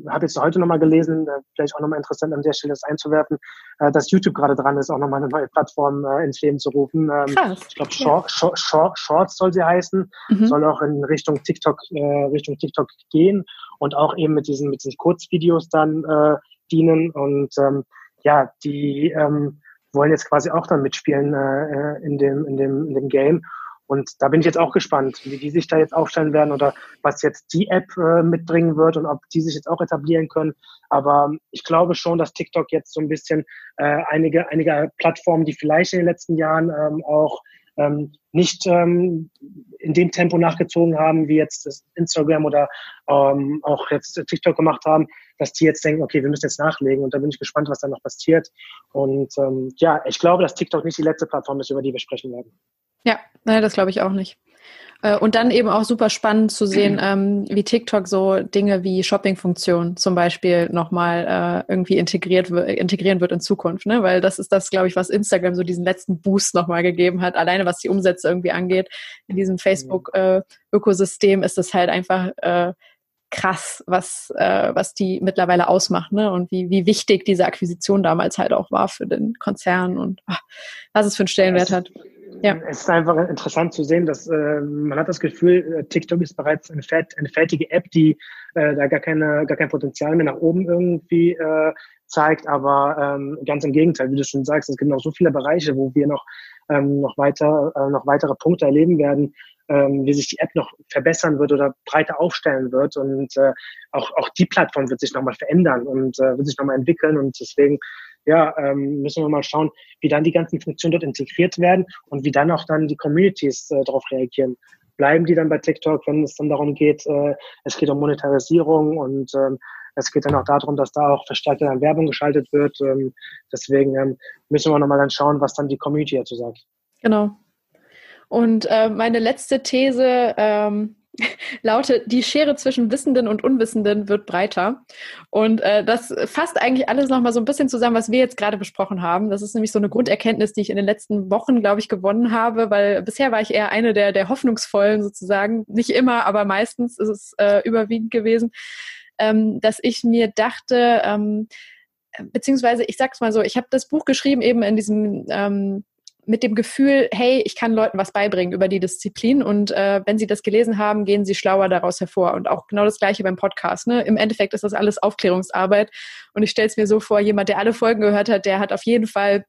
habe jetzt heute nochmal gelesen, äh, vielleicht auch nochmal interessant an der Stelle das einzuwerfen, äh, dass YouTube gerade dran ist, auch nochmal eine neue Plattform äh, ins Leben zu rufen. Ähm, Krass. Ich glaube, Short, Short, Short, Shorts soll sie heißen, mhm. soll auch in Richtung TikTok, äh, Richtung TikTok gehen und auch eben mit diesen, mit diesen Kurzvideos dann äh, dienen und ähm, ja, die ähm, wollen jetzt quasi auch dann mitspielen äh, in, dem, in, dem, in dem Game. Und da bin ich jetzt auch gespannt, wie die sich da jetzt aufstellen werden oder was jetzt die App äh, mitbringen wird und ob die sich jetzt auch etablieren können. Aber ich glaube schon, dass TikTok jetzt so ein bisschen äh, einige, einige Plattformen, die vielleicht in den letzten Jahren ähm, auch ähm, nicht ähm, in dem Tempo nachgezogen haben, wie jetzt das Instagram oder ähm, auch jetzt TikTok gemacht haben, dass die jetzt denken, okay, wir müssen jetzt nachlegen und da bin ich gespannt, was da noch passiert. Und ähm, ja, ich glaube, dass TikTok nicht die letzte Plattform ist, über die wir sprechen werden. Ja, nein, das glaube ich auch nicht. Äh, und dann eben auch super spannend zu sehen, ähm, wie TikTok so Dinge wie Shopping-Funktionen zum Beispiel nochmal äh, irgendwie integriert integrieren wird in Zukunft. Ne? Weil das ist das, glaube ich, was Instagram so diesen letzten Boost nochmal gegeben hat. Alleine was die Umsätze irgendwie angeht. In diesem Facebook-Ökosystem äh, ist es halt einfach äh, krass, was, äh, was die mittlerweile ausmacht, ne? Und wie, wie wichtig diese Akquisition damals halt auch war für den Konzern und ach, was es für einen Stellenwert hat. Ja. Es ist einfach interessant zu sehen, dass äh, man hat das Gefühl, äh, TikTok ist bereits eine, fett, eine fertige App, die äh, da gar keine, gar kein Potenzial mehr nach oben irgendwie äh, zeigt, aber ähm, ganz im Gegenteil, wie du schon sagst, es gibt noch so viele Bereiche, wo wir noch ähm, noch weiter äh, noch weitere Punkte erleben werden, ähm, wie sich die App noch verbessern wird oder breiter aufstellen wird. Und äh, auch auch die Plattform wird sich nochmal verändern und äh, wird sich nochmal entwickeln. Und deswegen ja, ähm, müssen wir mal schauen, wie dann die ganzen Funktionen dort integriert werden und wie dann auch dann die Communities äh, darauf reagieren. Bleiben die dann bei TikTok, wenn es dann darum geht, äh, es geht um Monetarisierung und ähm, es geht dann auch darum, dass da auch verstärkt dann Werbung geschaltet wird. Ähm, deswegen ähm, müssen wir nochmal dann schauen, was dann die Community dazu sagt. Genau. Und äh, meine letzte These, ähm, lautet, die Schere zwischen Wissenden und Unwissenden wird breiter. Und äh, das fasst eigentlich alles nochmal so ein bisschen zusammen, was wir jetzt gerade besprochen haben. Das ist nämlich so eine Grunderkenntnis, die ich in den letzten Wochen, glaube ich, gewonnen habe, weil bisher war ich eher eine der, der Hoffnungsvollen sozusagen. Nicht immer, aber meistens ist es äh, überwiegend gewesen, ähm, dass ich mir dachte, ähm, beziehungsweise ich sag's mal so, ich habe das Buch geschrieben eben in diesem ähm, mit dem Gefühl, hey, ich kann Leuten was beibringen über die Disziplin und äh, wenn sie das gelesen haben, gehen sie schlauer daraus hervor. Und auch genau das gleiche beim Podcast. Ne? Im Endeffekt ist das alles Aufklärungsarbeit und ich stelle es mir so vor, jemand, der alle Folgen gehört hat, der hat auf jeden Fall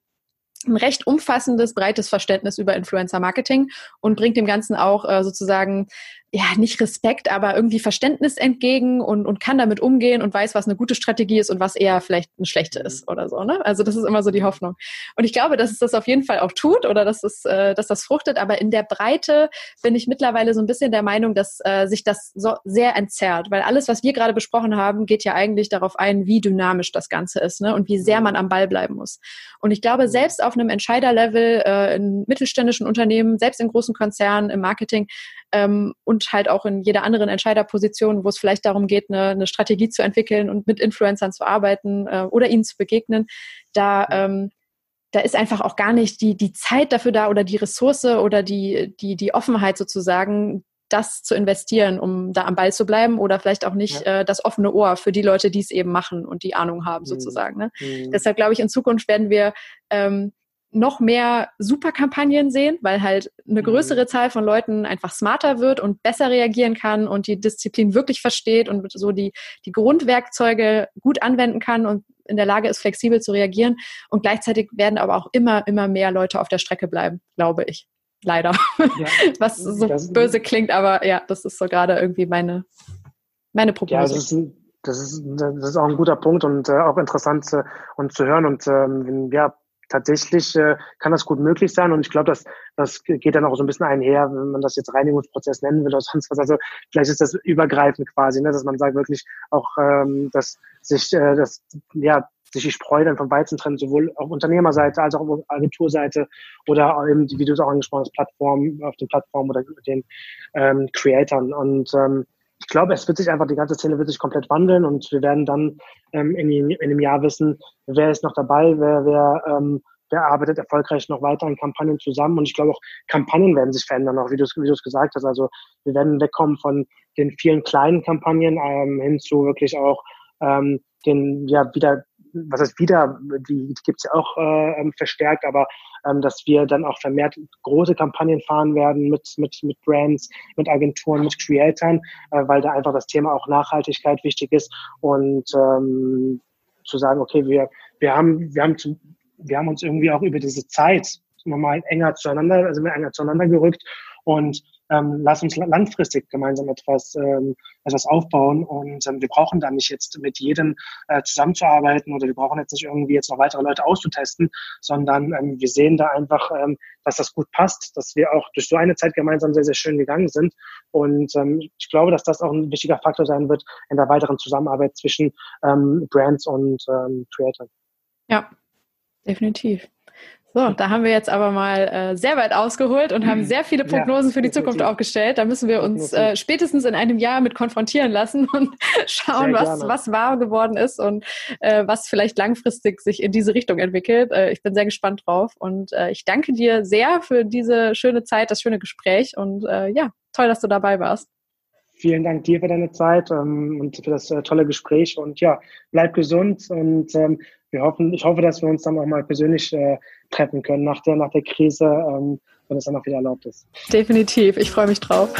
ein recht umfassendes, breites Verständnis über Influencer Marketing und bringt dem Ganzen auch äh, sozusagen ja, nicht Respekt, aber irgendwie Verständnis entgegen und, und kann damit umgehen und weiß, was eine gute Strategie ist und was eher vielleicht eine schlechte mhm. ist oder so. Ne? Also das ist immer so die Hoffnung. Und ich glaube, dass es das auf jeden Fall auch tut oder dass, es, äh, dass das fruchtet. Aber in der Breite bin ich mittlerweile so ein bisschen der Meinung, dass äh, sich das so sehr entzerrt. Weil alles, was wir gerade besprochen haben, geht ja eigentlich darauf ein, wie dynamisch das Ganze ist ne? und wie sehr mhm. man am Ball bleiben muss. Und ich glaube, mhm. selbst auf einem Entscheiderlevel äh, in mittelständischen Unternehmen, selbst in großen Konzernen, im Marketing, ähm, und halt auch in jeder anderen Entscheiderposition, wo es vielleicht darum geht, eine, eine Strategie zu entwickeln und mit Influencern zu arbeiten äh, oder ihnen zu begegnen, da ähm, da ist einfach auch gar nicht die, die Zeit dafür da oder die Ressource oder die, die, die Offenheit sozusagen, das zu investieren, um da am Ball zu bleiben oder vielleicht auch nicht ja. äh, das offene Ohr für die Leute, die es eben machen und die Ahnung haben mhm. sozusagen. Ne? Mhm. Deshalb glaube ich, in Zukunft werden wir ähm, noch mehr Superkampagnen sehen, weil halt eine mhm. größere Zahl von Leuten einfach smarter wird und besser reagieren kann und die Disziplin wirklich versteht und so die, die Grundwerkzeuge gut anwenden kann und in der Lage ist, flexibel zu reagieren. Und gleichzeitig werden aber auch immer, immer mehr Leute auf der Strecke bleiben, glaube ich. Leider. Ja, Was so böse klingt, aber ja, das ist so gerade irgendwie meine, meine Prognose. Ja, das ist, das ist, das ist auch ein guter Punkt und äh, auch interessant äh, und zu hören. Und ähm, ja, tatsächlich äh, kann das gut möglich sein. Und ich glaube, das, das geht dann auch so ein bisschen einher, wenn man das jetzt Reinigungsprozess nennen will oder sonst was. Also vielleicht ist das übergreifend quasi, ne, dass man sagt wirklich auch, ähm, dass sich äh, das, ja, sich die Spreu dann vom Weizen trennt, sowohl auf Unternehmerseite als auch auf Agenturseite oder eben, wie du es auch angesprochen hast, Plattformen, auf den Plattformen oder den ähm, Creatoren. Und ähm, ich glaube, es wird sich einfach, die ganze Szene wird sich komplett wandeln und wir werden dann ähm, in, in einem Jahr wissen, wer ist noch dabei, wer, wer, ähm, wer arbeitet erfolgreich noch weiter in Kampagnen zusammen. Und ich glaube auch, Kampagnen werden sich verändern, auch wie du es gesagt hast. Also wir werden wegkommen von den vielen kleinen Kampagnen ähm, hin zu wirklich auch ähm, den, ja, wieder was heißt wieder, die, die gibt es ja auch äh, ähm, verstärkt, aber ähm, dass wir dann auch vermehrt große Kampagnen fahren werden mit, mit, mit Brands, mit Agenturen, mit Creatoren, äh, weil da einfach das Thema auch Nachhaltigkeit wichtig ist und ähm, zu sagen, okay, wir, wir haben, wir haben zu, wir haben uns irgendwie auch über diese Zeit nochmal enger zueinander, also enger zueinander gerückt und ähm, lass uns langfristig gemeinsam etwas, ähm, etwas aufbauen und ähm, wir brauchen da nicht jetzt mit jedem äh, zusammenzuarbeiten oder wir brauchen jetzt nicht irgendwie jetzt noch weitere Leute auszutesten, sondern ähm, wir sehen da einfach, ähm, dass das gut passt, dass wir auch durch so eine Zeit gemeinsam sehr, sehr schön gegangen sind und ähm, ich glaube, dass das auch ein wichtiger Faktor sein wird in der weiteren Zusammenarbeit zwischen ähm, Brands und ähm, Creators. Ja, definitiv. So, da haben wir jetzt aber mal äh, sehr weit ausgeholt und haben sehr viele Prognosen ja, für die Zukunft aufgestellt. Da müssen wir uns äh, spätestens in einem Jahr mit konfrontieren lassen und schauen, was, was wahr geworden ist und äh, was vielleicht langfristig sich in diese Richtung entwickelt. Äh, ich bin sehr gespannt drauf und äh, ich danke dir sehr für diese schöne Zeit, das schöne Gespräch und äh, ja, toll, dass du dabei warst. Vielen Dank dir für deine Zeit ähm, und für das tolle Gespräch und ja, bleib gesund und ähm, wir hoffen, ich hoffe, dass wir uns dann auch mal persönlich äh, treffen können nach der, nach der Krise, ähm, wenn es dann auch wieder erlaubt ist. Definitiv, ich freue mich drauf.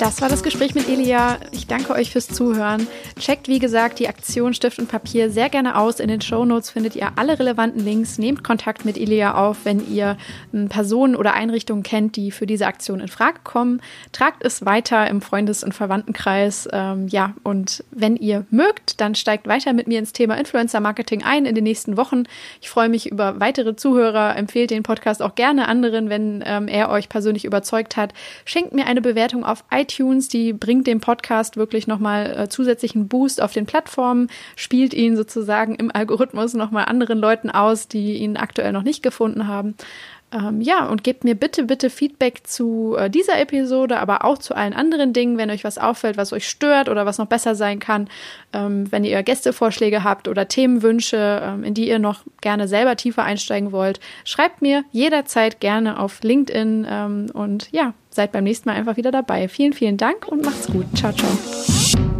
Das war das Gespräch mit Elia. Ich danke euch fürs Zuhören. Checkt, wie gesagt, die Aktion Stift und Papier sehr gerne aus. In den Show Notes findet ihr alle relevanten Links. Nehmt Kontakt mit Elia auf, wenn ihr hm, Personen oder Einrichtungen kennt, die für diese Aktion in Frage kommen. Tragt es weiter im Freundes- und Verwandtenkreis. Ähm, ja, und wenn ihr mögt, dann steigt weiter mit mir ins Thema Influencer Marketing ein in den nächsten Wochen. Ich freue mich über weitere Zuhörer. Empfehlt den Podcast auch gerne anderen, wenn ähm, er euch persönlich überzeugt hat. Schenkt mir eine Bewertung auf iTunes iTunes, die bringt dem Podcast wirklich nochmal äh, zusätzlichen Boost auf den Plattformen, spielt ihn sozusagen im Algorithmus nochmal anderen Leuten aus, die ihn aktuell noch nicht gefunden haben. Ähm, ja, und gebt mir bitte, bitte Feedback zu äh, dieser Episode, aber auch zu allen anderen Dingen, wenn euch was auffällt, was euch stört oder was noch besser sein kann. Ähm, wenn ihr Gästevorschläge habt oder Themenwünsche, ähm, in die ihr noch gerne selber tiefer einsteigen wollt, schreibt mir jederzeit gerne auf LinkedIn ähm, und ja, seid beim nächsten Mal einfach wieder dabei. Vielen, vielen Dank und macht's gut. Ciao, ciao.